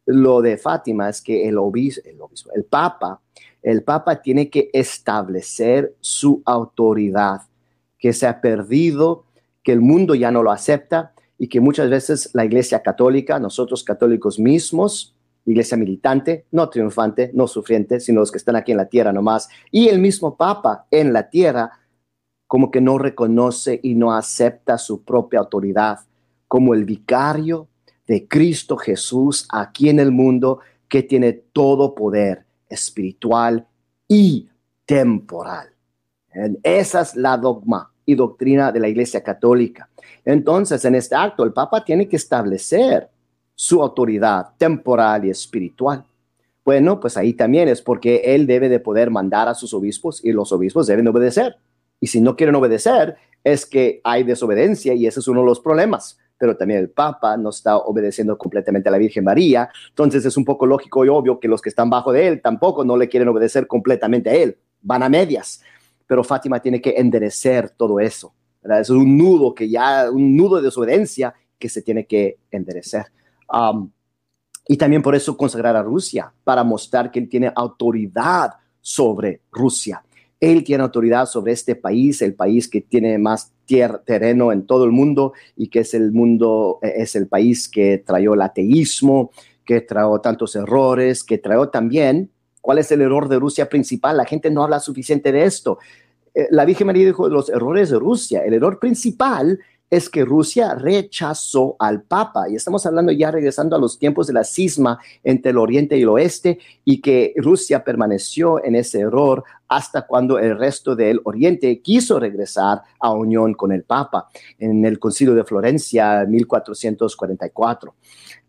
lo de Fátima es que el obispo, el, obispo, el papa, el papa tiene que establecer su autoridad, que se ha perdido que el mundo ya no lo acepta y que muchas veces la iglesia católica, nosotros católicos mismos, iglesia militante, no triunfante, no sufriente, sino los que están aquí en la tierra nomás, y el mismo Papa en la tierra, como que no reconoce y no acepta su propia autoridad como el vicario de Cristo Jesús aquí en el mundo que tiene todo poder espiritual y temporal. Esa es la dogma y doctrina de la Iglesia Católica. Entonces, en este acto, el Papa tiene que establecer su autoridad temporal y espiritual. Bueno, pues ahí también es porque él debe de poder mandar a sus obispos y los obispos deben obedecer. Y si no quieren obedecer, es que hay desobediencia y ese es uno de los problemas. Pero también el Papa no está obedeciendo completamente a la Virgen María. Entonces es un poco lógico y obvio que los que están bajo de él tampoco no le quieren obedecer completamente a él. Van a medias pero Fátima tiene que enderecer todo eso. Es un nudo que ya, un nudo de desobediencia que se tiene que enderecer. Um, y también por eso consagrar a Rusia, para mostrar que él tiene autoridad sobre Rusia. Él tiene autoridad sobre este país, el país que tiene más terreno en todo el mundo y que es el mundo, eh, es el país que trajo el ateísmo, que trajo tantos errores, que trajo también ¿Cuál es el error de Rusia principal? La gente no habla suficiente de esto. Eh, la Virgen María dijo los errores de Rusia. El error principal es que Rusia rechazó al Papa. Y estamos hablando ya regresando a los tiempos de la cisma entre el Oriente y el Oeste y que Rusia permaneció en ese error hasta cuando el resto del Oriente quiso regresar a unión con el Papa en el Concilio de Florencia 1444,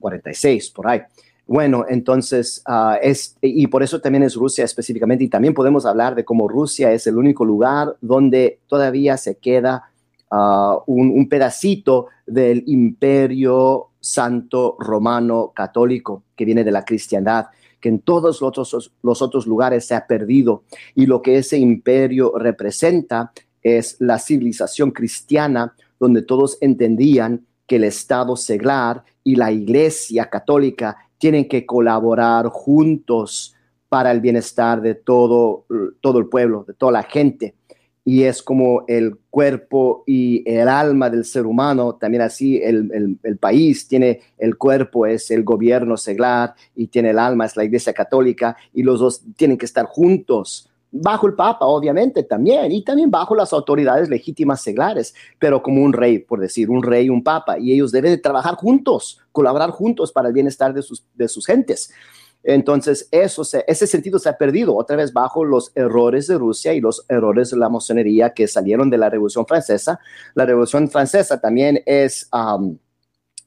46, por ahí. Bueno, entonces, ah, es, y por eso también es Rusia específicamente, y también podemos hablar de cómo Rusia es el único lugar donde todavía se queda ah, un, pedacito del imperio santo romano católico que viene de la cristiandad que en todos los otros, los otros lugares se ha perdido. Y lo que ese imperio representa es la civilización cristiana donde todos entendían que el Estado seglar y la Iglesia católica tienen que colaborar juntos para el bienestar de todo, todo el pueblo, de toda la gente. Y es como el cuerpo y el alma del ser humano, también así el, el, país tiene el cuerpo, es el gobierno seglar, y tiene el alma, es la iglesia católica, y los dos tienen que estar juntos bajo el Papa, obviamente, también, y también bajo las autoridades legítimas seglares, pero como un rey, por decir, un rey, un Papa, y ellos deben de trabajar juntos, colaborar juntos para el bienestar de sus, de sus gentes. Entonces, eso ese sentido se ha perdido otra vez bajo los errores de Rusia y los errores de la masonería que salieron de la Revolución Francesa. La Revolución Francesa también es,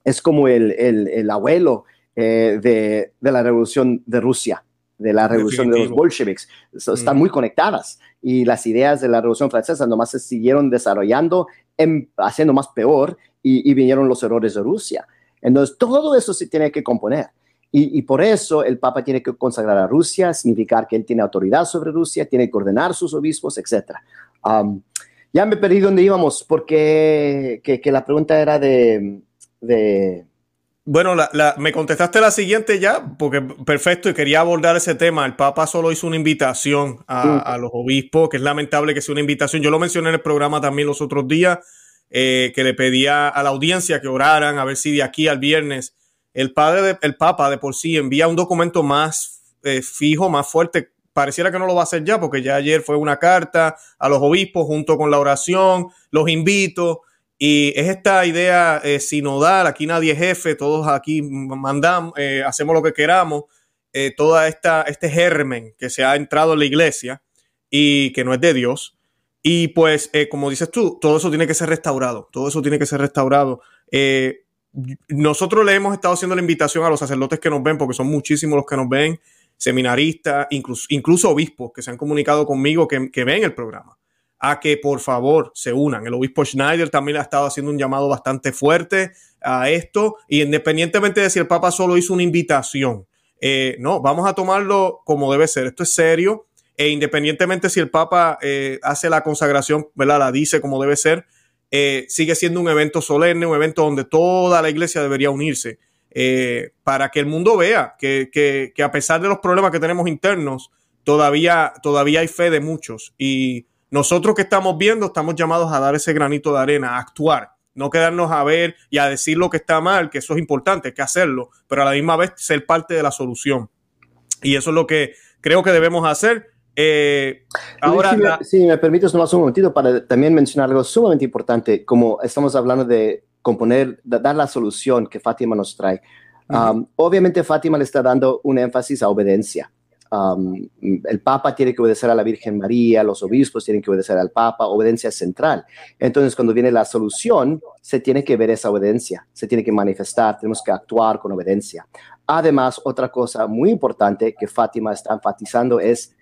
es como el, el, abuelo eh, de, de la Revolución de Rusia de la revolución de los bolcheviques. están muy conectadas y las ideas de la revolución francesa nomás se siguieron desarrollando, haciendo más peor y, vinieron los errores de Rusia. Entonces, todo eso se tiene que componer. Y, por eso el Papa tiene que consagrar a Rusia, significar que él tiene autoridad sobre Rusia, tiene que ordenar sus obispos, etc. ya me perdí dónde íbamos, porque que, la pregunta era de, de bueno, me contestaste la siguiente ya, porque perfecto, y quería abordar ese tema. El Papa solo hizo una invitación a, los obispos, que es lamentable que sea una invitación. Yo lo mencioné en el programa también los otros días, eh, que le pedía a la audiencia que oraran a ver si de aquí al viernes el padre, el Papa de por sí envía un documento más eh, fijo, más fuerte. Pareciera que no lo va a hacer ya, porque ya ayer fue una carta a los obispos junto con la oración. Los invito y es esta idea eh, sinodal, aquí nadie es jefe, todos aquí mandamos, eh, hacemos lo que queramos, eh, toda esta, este germen que se ha entrado en la iglesia y que no es de Dios. Y pues, como dices tú, todo eso tiene que ser restaurado, todo eso tiene que ser restaurado. nosotros le hemos estado haciendo la invitación a los sacerdotes que nos ven, porque son muchísimos los que nos ven, seminaristas, incluso, obispos que se han comunicado conmigo que ven el programa a que por favor se unan. El obispo Schneider también ha estado haciendo un llamado bastante fuerte a esto y independientemente de si el Papa solo hizo una invitación, eh, no, vamos a tomarlo como debe ser. Esto es serio e independientemente si el Papa eh, hace la consagración, ¿verdad? La dice como debe ser, eh, sigue siendo un evento solemne, un evento donde toda la iglesia debería unirse para que el mundo vea que, que, que, a pesar de los problemas que tenemos internos, todavía, todavía hay fe de muchos y nosotros que estamos viendo estamos llamados a dar ese granito de arena, a actuar, no quedarnos a ver y a decir lo que está mal, que eso es importante, hay que hacerlo, pero a la misma vez ser parte de la solución. Y eso es lo que creo que debemos hacer. Eh, ahora, si, me, permites nomás un momentito para también mencionar algo sumamente importante, como estamos hablando de componer, dar la solución que Fátima nos trae. Um, obviamente Fátima le está dando un énfasis a obediencia el Papa tiene que obedecer a la Virgen María, los obispos tienen que obedecer al Papa, obediencia central. Entonces, cuando viene la solución, se tiene que ver esa obediencia, se tiene que manifestar, tenemos que actuar con obediencia. Además, otra cosa muy importante que Fátima está enfatizando es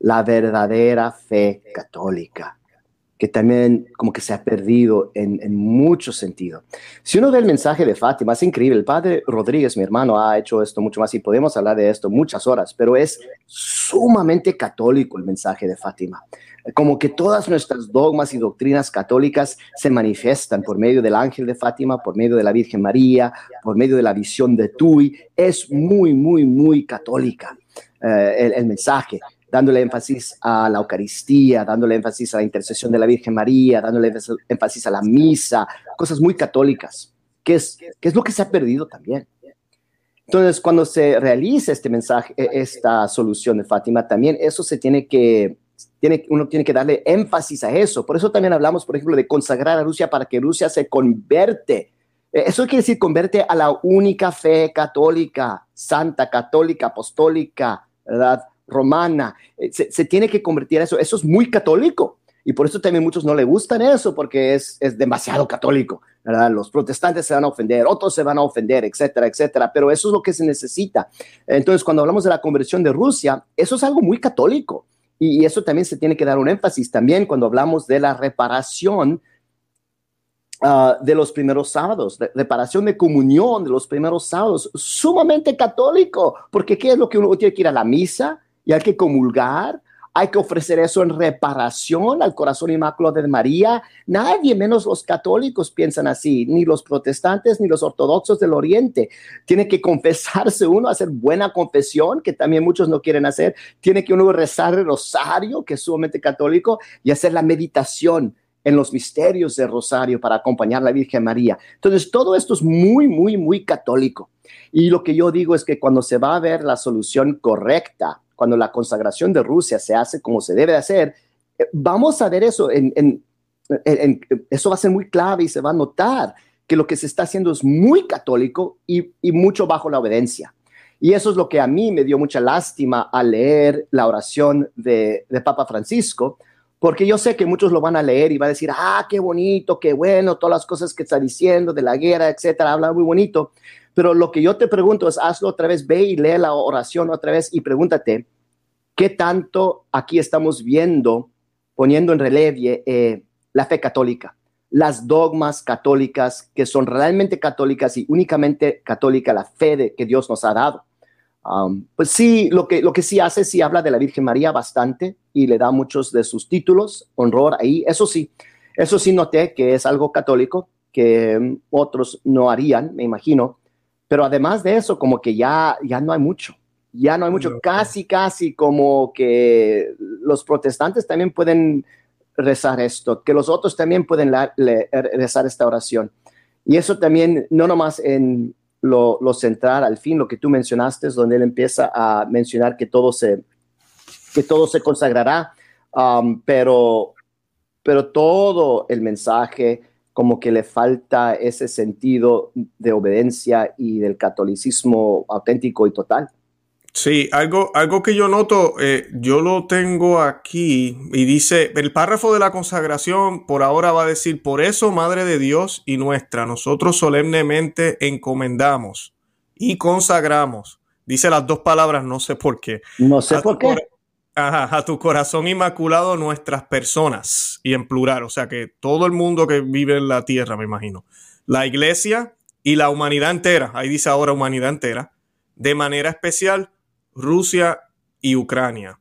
la verdadera fe católica que también como que se ha perdido en, en muchos sentidos. Si uno ve el mensaje de Fátima, es increíble. El padre Rodríguez, mi hermano, ha hecho esto mucho más y podemos hablar de esto muchas horas, pero es sumamente católico el mensaje de Fátima. Como que todas nuestras dogmas y doctrinas católicas se manifiestan por medio del ángel de Fátima, por medio de la Virgen María, por medio de la visión de Tui. Es muy, muy, muy católica eh, el mensaje dándole énfasis a la Eucaristía, dándole énfasis a la intercesión de la Virgen María, dándole énfasis a la misa, cosas muy católicas, que es, que es lo que se ha perdido también. Entonces, cuando se realiza este mensaje, e, esta solución de Fátima, también eso se tiene que, tiene, uno tiene que darle énfasis a eso. Por eso también hablamos, por ejemplo, de consagrar a Rusia para que Rusia se converte. E, eso quiere decir converte a la única fe católica, santa, católica, apostólica, ¿verdad? Romana, eh, se, tiene que convertir a eso. Eso es muy católico. Y por eso también muchos no le gustan eso, porque es, es demasiado católico, ¿verdad? Los protestantes se van a ofender, otros se van a ofender, etcétera, etcétera. Pero eso es lo que se necesita. Entonces, cuando hablamos de la conversión de Rusia, eso es algo muy católico. Y, eso también se tiene que dar un énfasis también cuando hablamos de la reparación ah, de los primeros sábados, de reparación de comunión de los primeros sábados, sumamente católico, porque ¿qué es lo que uno tiene que ir a la misa y hay que comulgar? Hay que ofrecer eso en reparación al corazón inmaculado de María. Nadie, menos los católicos, piensan así, ni los protestantes ni los ortodoxos del Oriente. Tiene que confesarse uno, hacer buena confesión, que también muchos no quieren hacer. Tiene que uno rezar el rosario, que es sumamente católico, y hacer la meditación en los misterios del rosario para acompañar a la Virgen María. Entonces, todo esto es muy, muy, muy católico. Y lo que yo digo es que cuando se va a ver la solución correcta cuando la consagración de Rusia se hace como se debe hacer, eh, vamos a ver eso, en, eso va a ser muy clave y se va a notar que lo que se está haciendo es muy católico y, mucho bajo la obediencia. Y eso es lo que a mí me dio mucha lástima al leer la oración de, de Papa Francisco, porque yo sé que muchos lo van a leer y van a decir, ah, qué bonito, qué bueno, todas las cosas que está diciendo de la guerra, etcétera, habla muy bonito. Pero lo que yo te pregunto es, hazlo otra vez, ve y lee la oración otra vez y pregúntate, ¿qué tanto aquí estamos viendo, poniendo en relieve eh, la fe católica? Las dogmas católicas que son realmente católicas y únicamente católica la fe de, que Dios nos ha dado. Um, pues sí, lo que, lo que sí hace, sí habla de la Virgen María bastante y le da muchos de sus títulos, honor ahí. Eso sí, eso sí noté que es algo católico que um, otros no harían, me imagino. Pero además de eso, como que ya, ya no hay mucho, ya no hay mucho, casi, casi como que los protestantes también pueden rezar esto, que los otros también pueden rezar esta oración. Y eso también, no nomás en lo, central, al fin, lo que tú mencionaste, es donde él empieza a mencionar que todo se, que todo se consagrará, um, pero, pero todo el mensaje, como que le falta ese sentido de obediencia y del catolicismo auténtico y total. Sí, algo, algo que yo noto, eh, yo lo tengo aquí y dice, el párrafo de la consagración por ahora va a decir, por eso, Madre de Dios y nuestra, nosotros solemnemente encomendamos y consagramos. Dice las dos palabras, no sé por qué. No sé por qué a tu corazón inmaculado nuestras personas y en plural, o sea que todo el mundo que vive en la tierra, me imagino, la iglesia y la humanidad entera, ahí dice ahora humanidad entera, de manera especial Rusia y Ucrania.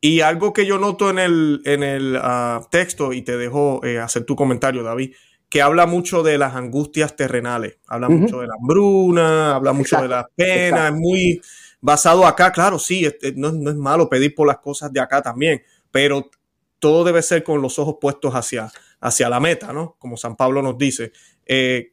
Y algo que yo noto en el, en el ah, texto, y te dejo eh, hacer tu comentario, David, que habla mucho de las angustias terrenales, habla mucho de la hambruna, habla mucho de la pena, es muy basado acá, claro, sí, no, es malo pedir por las cosas de acá también, pero todo debe ser con los ojos puestos hacia, hacia la meta, ¿no? Como San Pablo nos dice. Eh,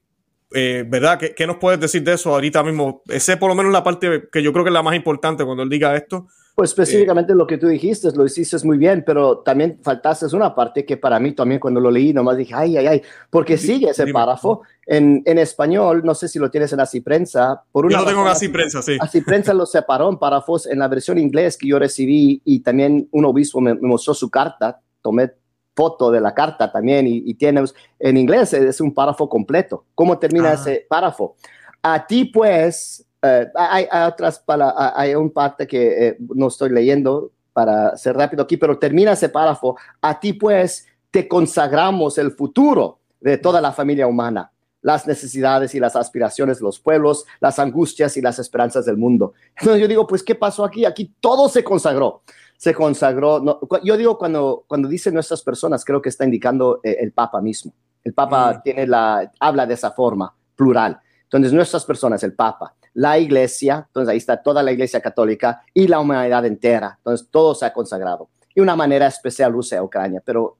eh, ¿Verdad? ¿Qué, ¿Qué, nos puedes decir de eso ahorita mismo? Ese por lo menos la parte que yo creo que es la más importante cuando él diga esto, pues específicamente lo que tú dijiste, lo hiciste muy bien, pero también faltaste una parte que para mí también cuando lo leí nomás dije, ay, ay, ay, porque sigue ese párrafo en, en, español, no sé si lo tienes en Así Prensa. Por una yo lo tengo en Así Prensa, sí. Así Prensa lo separó en párrafos en la versión inglés que yo recibí y también un obispo me, mostró su carta, tomé foto de la carta también y, y tiene, en inglés es un párrafo completo. ¿Cómo termina ah. ese párrafo? A ti pues, eh, hay, otras hay un parte que eh, no estoy leyendo para ser rápido aquí, pero termina ese párrafo. A ti pues te consagramos el futuro de toda la familia humana, las necesidades y las aspiraciones de los pueblos, las angustias y las esperanzas del mundo. Entonces yo digo, pues, ¿qué pasó aquí? Aquí todo se consagró. Se consagró. yo digo, cuando, cuando dice nuestras personas, creo que está indicando eh, el Papa mismo. El Papa mm. tiene la, habla de esa forma, plural. Entonces, nuestras personas, el Papa la iglesia, entonces ahí está toda la iglesia católica y la humanidad entera, entonces todo se ha consagrado. Y una manera especial Rusia Ucrania, pero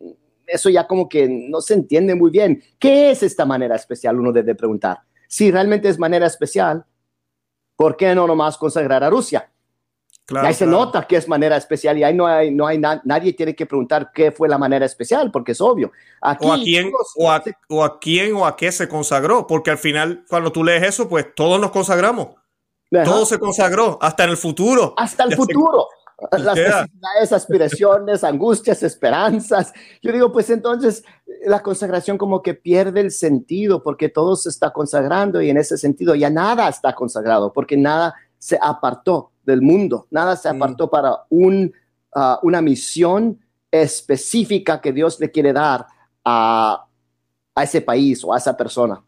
eso ya como que no se entiende muy bien. ¿Qué es esta manera especial? Uno debe preguntar. Si realmente es manera especial, ¿por qué no nomás consagrar a Rusia? Claro, ahí se nota que es manera especial y ahí no hay, no hay nadie tiene que preguntar qué fue la manera especial, porque es obvio. Aquí, o, a quién, o, a, o a quién o a qué se consagró, porque al final, cuando tú lees eso, pues todos nos consagramos. Todo se consagró, hasta en el futuro. Hasta el futuro. Las necesidades, aspiraciones, angustias, esperanzas. Yo digo, pues entonces la consagración como que pierde el sentido porque todo se está consagrando y en ese sentido ya nada está consagrado porque nada se apartó del mundo, nada se mm. apartó para un, uh, una misión específica que Dios le quiere dar a, a ese país o a esa persona.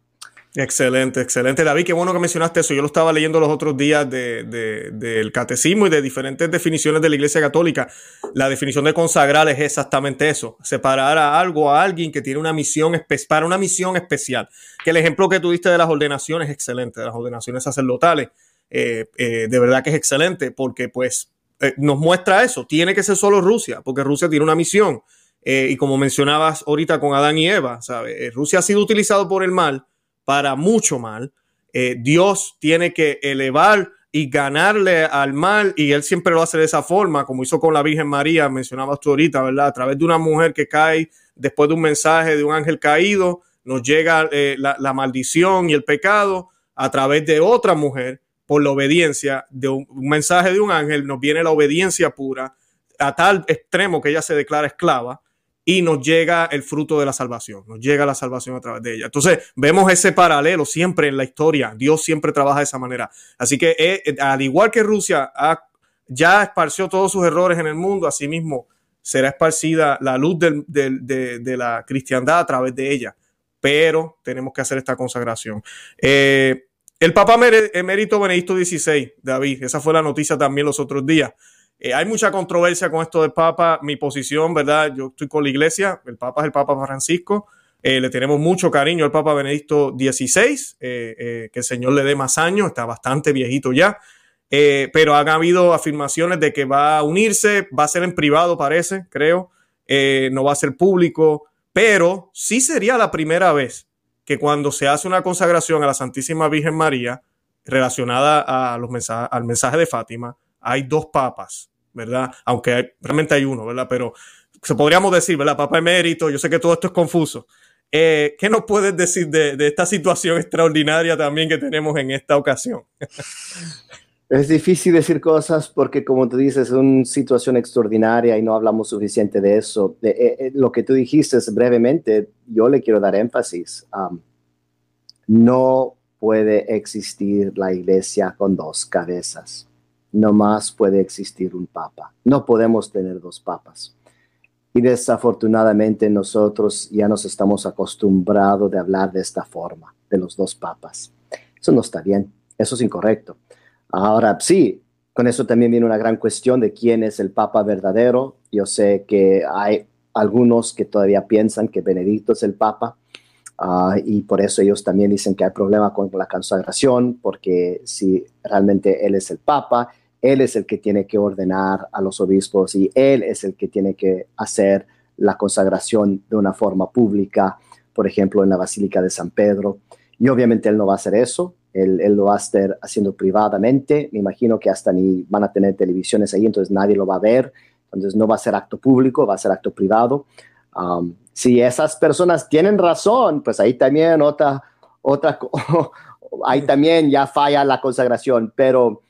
Excelente, excelente. David, qué bueno que mencionaste eso. Yo lo estaba leyendo los otros días del catecismo y de diferentes definiciones de la Iglesia Católica. La definición de consagrar es exactamente eso, separar a algo, a alguien que tiene una misión para una misión especial. Que el ejemplo que tuviste de las ordenaciones es excelente, de las ordenaciones sacerdotales, eh, eh, de verdad que es excelente porque pues eh, nos muestra eso. Tiene que ser solo Rusia, porque Rusia tiene una misión. y como mencionabas ahorita con Adán y Eva, ¿sabes? Rusia ha sido utilizado por el mal para mucho mal. Dios tiene que elevar y ganarle al mal y él siempre lo hace de esa forma, como hizo con la Virgen María, mencionabas tú ahorita, ¿verdad? A través de una mujer que cae después de un mensaje de un ángel caído, nos llega la, maldición y el pecado a través de otra mujer por la obediencia de un, mensaje de un ángel, nos viene la obediencia pura a tal extremo que ella se declara esclava y nos llega el fruto de la salvación, nos llega la salvación a través de ella. Entonces, vemos ese paralelo siempre en la historia. Dios siempre trabaja de esa manera. Así que, eh, eh, al igual que Rusia ya esparció todos sus errores en el mundo, asimismo será esparcida la luz de, la cristiandad a través de ella. Pero tenemos que hacer esta consagración. Eh, el Papa Emérito Benedicto XVI, David, esa fue la noticia también los otros días. Eh, hay mucha controversia con esto del Papa. Mi posición, ¿verdad? Yo estoy con la iglesia. El Papa es el Papa Francisco. Eh, le tenemos mucho cariño al Papa Benedicto XVI. Eh, que el Señor le dé más años. Está bastante viejito ya. pero han habido afirmaciones de que va a unirse. Va a ser en privado, parece, creo. no va a ser público. Pero sí sería la primera vez que cuando se hace una consagración a la Santísima Virgen María relacionada a los al mensaje de Fátima, hay dos papas, ¿verdad? Aunque realmente hay uno, ¿verdad? Pero se podríamos decir, ¿verdad? Papa emérito, yo sé que todo esto es confuso. Eh, ¿Qué nos puedes decir de, esta situación extraordinaria también que tenemos en esta ocasión? Es difícil decir cosas porque, como tú dices, es una situación extraordinaria y no hablamos suficiente de eso. Eh, eh, lo que tú dijiste brevemente, yo le quiero dar énfasis. no puede existir la iglesia con dos cabezas no más puede existir un papa. No podemos tener dos papas. Y desafortunadamente nosotros ya nos estamos acostumbrados de hablar de esta forma, de los dos papas. Eso no está bien, eso es incorrecto. Ahora sí, con eso también viene una gran cuestión de quién es el papa verdadero. Yo sé que hay algunos que todavía piensan que Benedicto es el papa. Ah, y por eso ellos también dicen que hay problema con la consagración, porque si realmente él es el Papa, él es el que tiene que ordenar a los obispos y Él es el que tiene que hacer la consagración de una forma pública, por ejemplo, en la Basílica de San Pedro. Y obviamente Él no va a hacer eso, él, lo va a estar haciendo privadamente. Me imagino que hasta ni van a tener televisiones ahí, entonces nadie lo va a ver. Entonces no va a ser acto público, va a ser acto privado. Um, si esas personas tienen razón, pues ahí también otra, otra, ahí también ya falla la consagración. Pero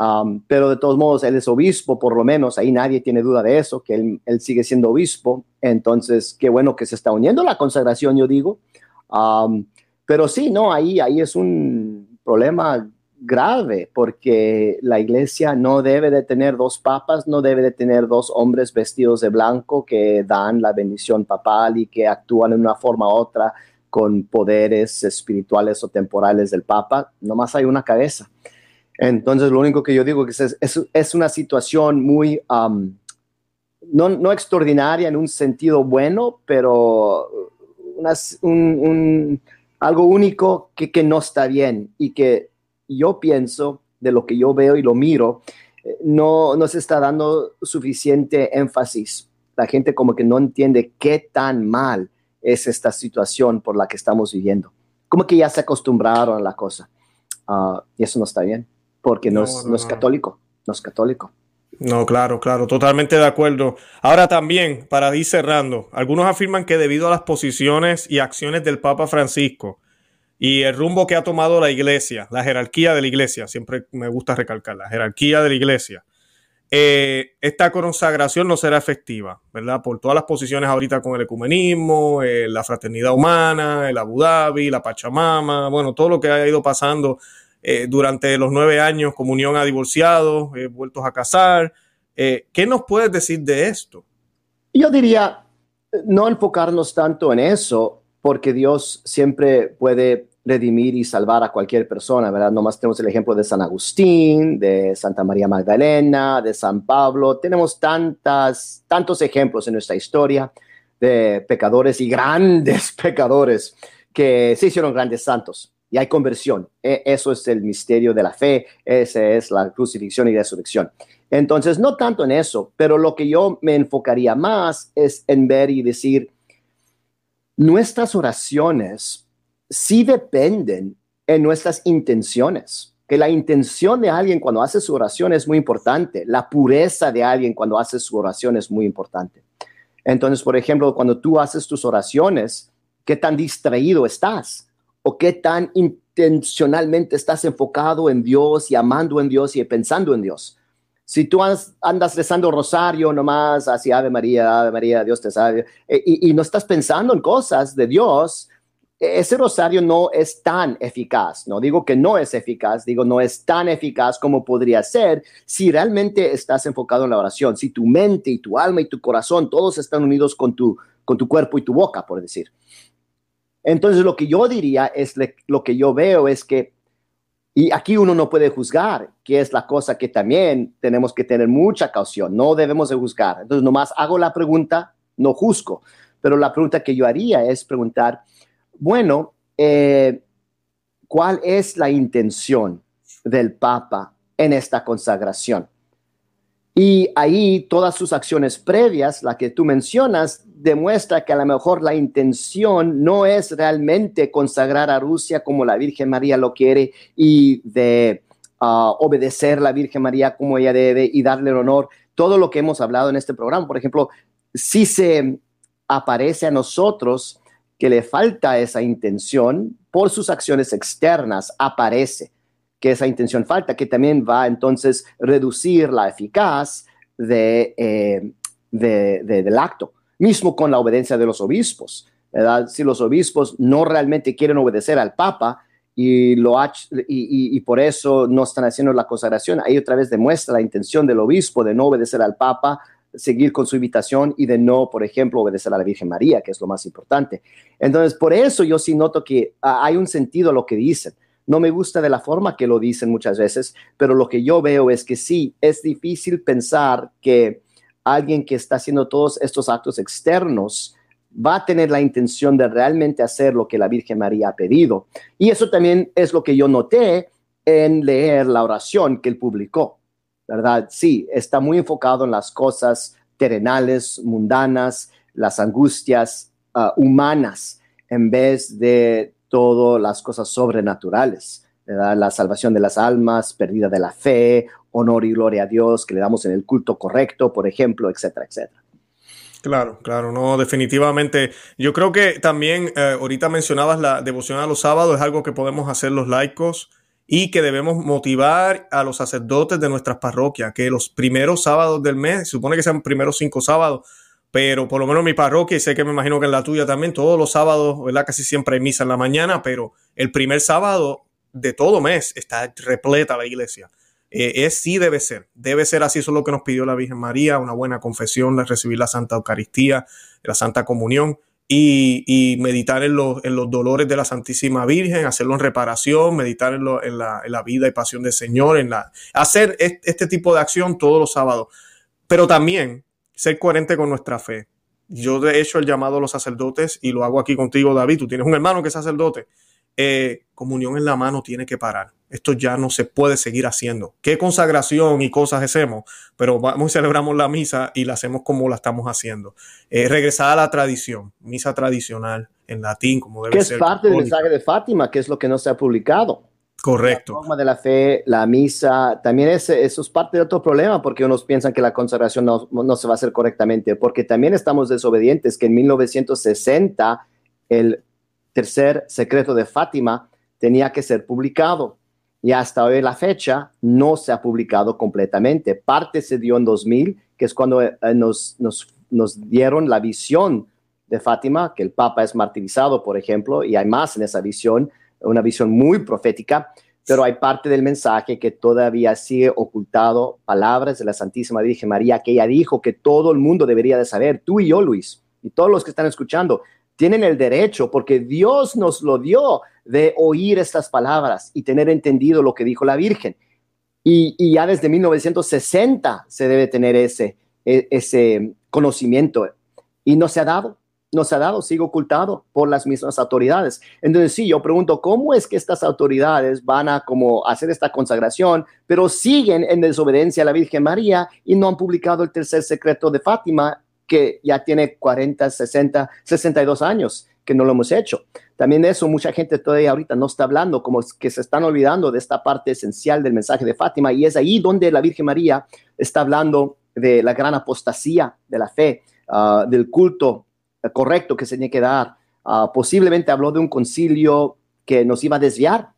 Um, pero de todos modos, él es obispo, por lo menos, ahí nadie tiene duda de eso, que él, sigue siendo obispo. Entonces, qué bueno que se está uniendo la consagración, yo digo. Um, pero sí, no, ahí, ahí es un problema grave, porque la iglesia no debe de tener dos papas, no debe de tener dos hombres vestidos de blanco que dan la bendición papal y que actúan en una forma u otra con poderes espirituales o temporales del papa. Nomás hay una cabeza. Entonces, lo único que yo digo es es, es una situación muy, no, no, extraordinaria en un sentido bueno, pero un, algo único que, que, no está bien y que yo pienso, de lo que yo veo y lo miro, eh, no, no se está dando suficiente énfasis. La gente como que no entiende qué tan mal es esta situación por la que estamos viviendo. Como que ya se acostumbraron a la cosa. Ah, y eso no está bien porque no, es, católico, no es católico. No, claro, claro, totalmente de acuerdo. Ahora también, para ir cerrando, algunos afirman que debido a las posiciones y acciones del Papa Francisco y el rumbo que ha tomado la iglesia, la jerarquía de la iglesia, siempre me gusta recalcar, la jerarquía de la iglesia, eh, esta consagración no será efectiva, ¿verdad? Por todas las posiciones ahorita con el ecumenismo, eh, la fraternidad humana, el Abu Dhabi, la Pachamama, bueno, todo lo que ha ido pasando eh, durante los nueve años comunión a divorciados, eh, vueltos a casar. Eh, ¿Qué nos puedes decir de esto? Yo diría, no enfocarnos tanto en eso, porque Dios siempre puede redimir y salvar a cualquier persona, ¿verdad? Nomás tenemos el ejemplo de San Agustín, de Santa María Magdalena, de San Pablo. Tenemos tantas, tantos ejemplos en nuestra historia de pecadores y grandes pecadores que se hicieron grandes santos y hay conversión. E, eso es el misterio de la fe, esa es la crucifixión y resurrección. Entonces, no tanto en eso, pero lo que yo me enfocaría más es en ver y decir, nuestras oraciones sí dependen en nuestras intenciones. Que la intención de alguien cuando hace su oración es muy importante. La pureza de alguien cuando hace su oración es muy importante. Entonces, por ejemplo, cuando tú haces tus oraciones, ¿qué tan distraído estás? ¿O qué tan intencionalmente estás enfocado en Dios y amando en Dios y pensando en Dios? Si tú andas rezando rosario nomás, así Ave María, Ave María, Dios te sabe, eh, y, y no estás pensando en cosas de Dios, ese rosario no es tan eficaz. No digo que no es eficaz, digo no es tan eficaz como podría ser si realmente estás enfocado en la oración, si tu mente y tu alma y tu corazón todos están unidos con tu, con tu cuerpo y tu boca, por decir. Entonces lo que yo diría es lo que yo veo es que, y aquí uno no puede juzgar, que es la cosa que también tenemos que tener mucha caución, no debemos de juzgar. Entonces nomás hago la pregunta, no juzgo, pero la pregunta que yo haría es preguntar, bueno, eh, ¿cuál es la intención del Papa en esta consagración? Y ahí todas sus acciones previas, la que tú mencionas, demuestra que a lo mejor la intención no es realmente consagrar a Rusia como la Virgen María lo quiere y de ah, obedecer a la Virgen María como ella debe y darle el honor. Todo lo que hemos hablado en este programa, por ejemplo, si se aparece a nosotros que le falta esa intención por sus acciones externas, aparece que esa intención falta, que también va entonces reducir la eficaz de, eh, del acto, mismo con la obediencia de los obispos. Si los obispos no realmente quieren obedecer al Papa y, lo y, por eso no están haciendo la consagración, ahí otra vez demuestra la intención del obispo de no obedecer al Papa, seguir con su invitación y de no, por ejemplo, obedecer a la Virgen María, que es lo más importante. Entonces, por eso yo sí noto que ah, hay un sentido a lo que dicen. No me gusta de la forma que lo dicen muchas veces, pero lo que yo veo es que sí, es difícil pensar que alguien que está haciendo todos estos actos externos va a tener la intención de realmente hacer lo que la Virgen María ha pedido. Y eso también es lo que yo noté en leer la oración que él publicó. ¿verdad? Sí, está muy enfocado en las cosas terrenales, mundanas, las angustias ah, humanas, en vez de todas las cosas sobrenaturales. La salvación de las almas, pérdida de la fe, honor y gloria a Dios que le damos en el culto correcto, por ejemplo, etcétera, etcétera. Claro, claro, no, definitivamente. Yo creo que también eh, ahorita mencionabas la devoción a los sábados, es algo que podemos hacer los laicos y que debemos motivar a los sacerdotes de nuestras parroquias, que los primeros sábados del mes, se supone que sean primeros cinco sábados, pero por lo menos mi parroquia, y sé que me imagino que en la tuya también, todos los sábados, ¿verdad? Casi siempre hay misa en la mañana, pero el primer sábado de todo mes está repleta la iglesia. Eh, es sí debe ser, debe ser así, eso es lo que nos pidió la Virgen María, una buena confesión, recibir la Santa Eucaristía, la Santa Comunión y, meditar en los, en los, dolores de la Santísima Virgen, hacerlo en reparación, meditar en, en, la, en la, vida y pasión del Señor, en la, hacer este, tipo de acción todos los sábados, pero también ser coherente con nuestra fe. Yo he hecho el llamado a los sacerdotes y lo hago aquí contigo, David. Tú tienes un hermano que es sacerdote. Eh, comunión en la mano tiene que parar. Esto ya no se puede seguir haciendo. ¿Qué consagración y cosas hacemos? Pero vamos y celebramos la misa y la hacemos como la estamos haciendo. Eh, regresar a la tradición, misa tradicional en latín, como debe ser. Que es parte del mensaje de Fátima, que es lo que no se ha publicado. Correcto. La forma de la fe, la misa, también es, eso es parte de otro problema porque unos piensan que la consagración no, no, se va a hacer correctamente, porque también estamos desobedientes, que en 1960 el tercer secreto de Fátima tenía que ser publicado y hasta hoy la fecha no se ha publicado completamente. Parte se dio en 2000, que es cuando eh, nos, nos, nos, dieron la visión de Fátima, que el Papa es martirizado, por ejemplo, y hay más en esa visión, una visión muy profética, pero hay parte del mensaje que todavía sigue ocultado, palabras de la Santísima Virgen María, que ella dijo que todo el mundo debería de saber, tú y yo, Luis, y todos los que están escuchando, tienen el derecho, porque Dios nos lo dio, de oír estas palabras y tener entendido lo que dijo la Virgen. Y, ya desde 1960 se debe tener ese, e, ese conocimiento y no se ha dado, no se ha dado, sigue ocultado por las mismas autoridades. Entonces, sí, yo pregunto, ¿cómo es que estas autoridades van a como hacer esta consagración, pero siguen en desobediencia a la Virgen María y no han publicado el tercer secreto de Fátima, que ya tiene 40, 60, 62 años? que no lo hemos hecho. También eso, mucha gente todavía ahorita no está hablando, como que se están olvidando de esta parte esencial del mensaje de Fátima, y es ahí donde la Virgen María está hablando de la gran apostasía de la fe, ah, del culto correcto que se tiene que dar. Ah, posiblemente habló de un concilio que nos iba a desviar.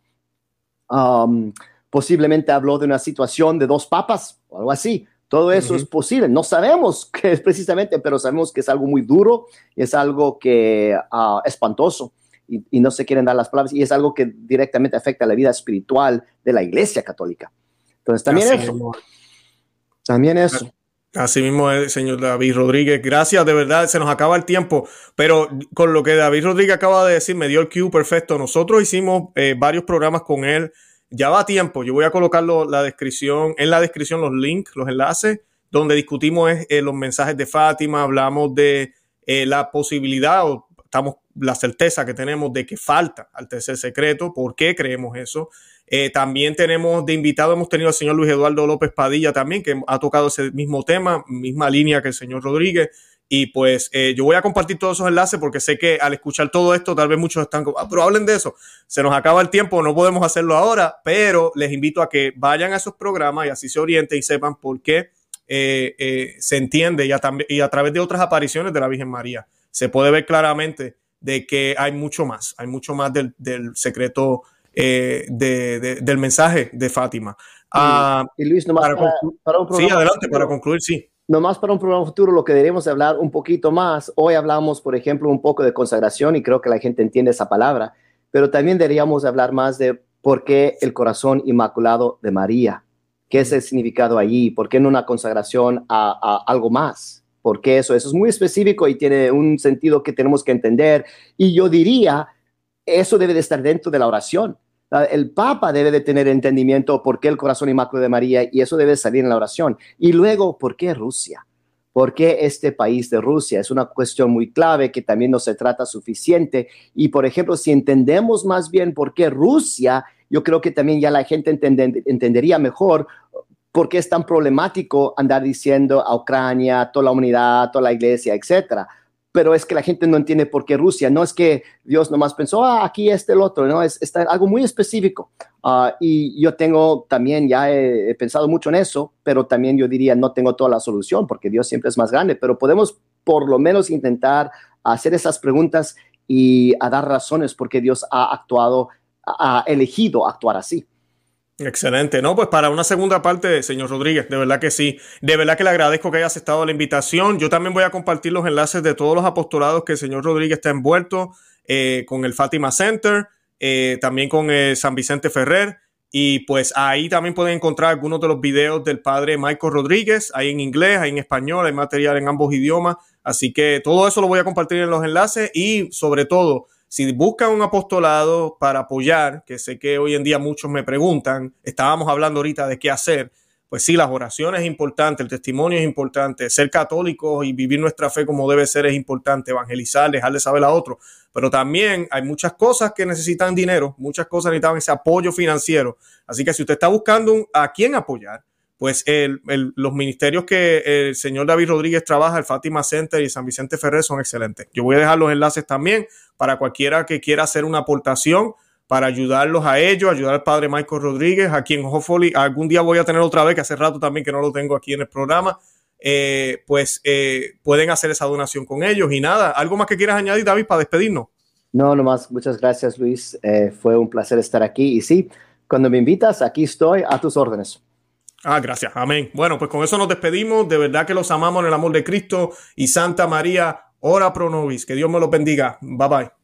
posiblemente habló de una situación de dos papas o algo así. Todo eso es posible. No sabemos qué es precisamente, pero sabemos que es algo muy duro y es algo que uh, espantoso y, no se quieren dar las palabras y es algo que directamente afecta la vida espiritual de la Iglesia Católica. Entonces también eso. También eso. Así mismo es, señor David Rodríguez. Gracias, de verdad, se nos acaba el tiempo, pero con lo que David Rodríguez acaba de decir, me dio el cue perfecto. Nosotros hicimos eh, varios programas con él ya va a tiempo. Yo voy a colocarlo la descripción, en la descripción los links, los enlaces, donde discutimos eh, los mensajes de Fátima, hablamos de eh, la posibilidad o estamos la certeza que tenemos de que falta al tercer secreto, por qué creemos eso. Eh, también tenemos de invitado, hemos tenido al señor Luis Eduardo López Padilla también, que ha tocado ese mismo tema, misma línea que el señor Rodríguez. Y pues eh, yo voy a compartir todos esos enlaces porque sé que al escuchar todo esto, tal vez muchos están como, ah, pero hablen de eso. Se nos acaba el tiempo, no podemos hacerlo ahora, pero les invito a que vayan a esos programas y así se orienten y sepan por qué eh, se entiende y a, y a través de otras apariciones de la Virgen María se puede ver claramente de que hay mucho más, hay mucho más del, secreto del mensaje de Fátima. y, ah, Luis, nomás para, Sí, adelante, para concluir, sí nomás para un programa futuro, lo que deberíamos hablar un poquito más. Hoy hablamos, por ejemplo, un poco de consagración y creo que la gente entiende esa palabra, pero también deberíamos hablar más de por qué el corazón inmaculado de María. ¿Qué es el significado allí? ¿Por qué no una consagración a, algo más? ¿Por qué eso? Eso es muy específico y tiene un sentido que tenemos que entender. Y yo diría, eso debe de estar dentro de la oración el Papa debe de tener entendimiento por qué el corazón inmaculado de María y eso debe salir en la oración. Y luego, ¿por qué Rusia? ¿Por qué este país de Rusia? Es una cuestión muy clave que también no se trata suficiente. Y, por ejemplo, si entendemos más bien por qué Rusia, yo creo que también ya la gente entendería mejor por qué es tan problemático andar diciendo a Ucrania, toda la humanidad, toda la iglesia, etcétera pero es que la gente no entiende por qué Rusia. No es que Dios nomás pensó, ah, aquí este, el otro, no, es, algo muy específico. Ah, y yo tengo también, ya he, pensado mucho en eso, pero también yo diría, no tengo toda la solución, porque Dios siempre es más grande, pero podemos por lo menos intentar hacer esas preguntas y a dar razones porque Dios ha actuado, ha elegido actuar así. Excelente, ¿no? Pues para una segunda parte, señor Rodríguez, de verdad que sí. De verdad que le agradezco que haya aceptado la invitación. Yo también voy a compartir los enlaces de todos los apostolados que el señor Rodríguez está envuelto eh, con el Fátima Center, eh, también con el San Vicente Ferrer. Y pues ahí también pueden encontrar algunos de los videos del padre Michael Rodríguez, ahí en inglés, ahí en español, hay material en ambos idiomas. Así que todo eso lo voy a compartir en los enlaces y sobre todo si buscan un apostolado para apoyar, que sé que hoy en día muchos me preguntan, estábamos hablando ahorita de qué hacer, pues sí, las oraciones es importante, el testimonio es importante, ser católicos y vivir nuestra fe como debe ser es importante, evangelizar, dejarle saber a otros, pero también hay muchas cosas que necesitan dinero, muchas cosas necesitan ese apoyo financiero, así que si usted está buscando a quién apoyar, pues los ministerios que el señor David Rodríguez trabaja, el Fátima Center y San Vicente Ferrer son excelentes. Yo voy a dejar los enlaces también para cualquiera que quiera hacer una aportación para ayudarlos a ellos, ayudar al padre Michael Rodríguez, a quien hopefully algún día voy a tener otra vez, que hace rato también que no lo tengo aquí en el programa, eh, pues eh, pueden hacer esa donación con ellos. Y nada, ¿algo más que quieras añadir, David, para despedirnos? No, nomás, muchas gracias, Luis. Eh, fue un placer estar aquí. Y sí, cuando me invitas, aquí estoy a tus órdenes. Ah, gracias. Amén. Bueno, pues con eso nos despedimos. De verdad que los amamos en el amor de Cristo y Santa María, ora pro nobis. Que Dios me los bendiga. Bye bye.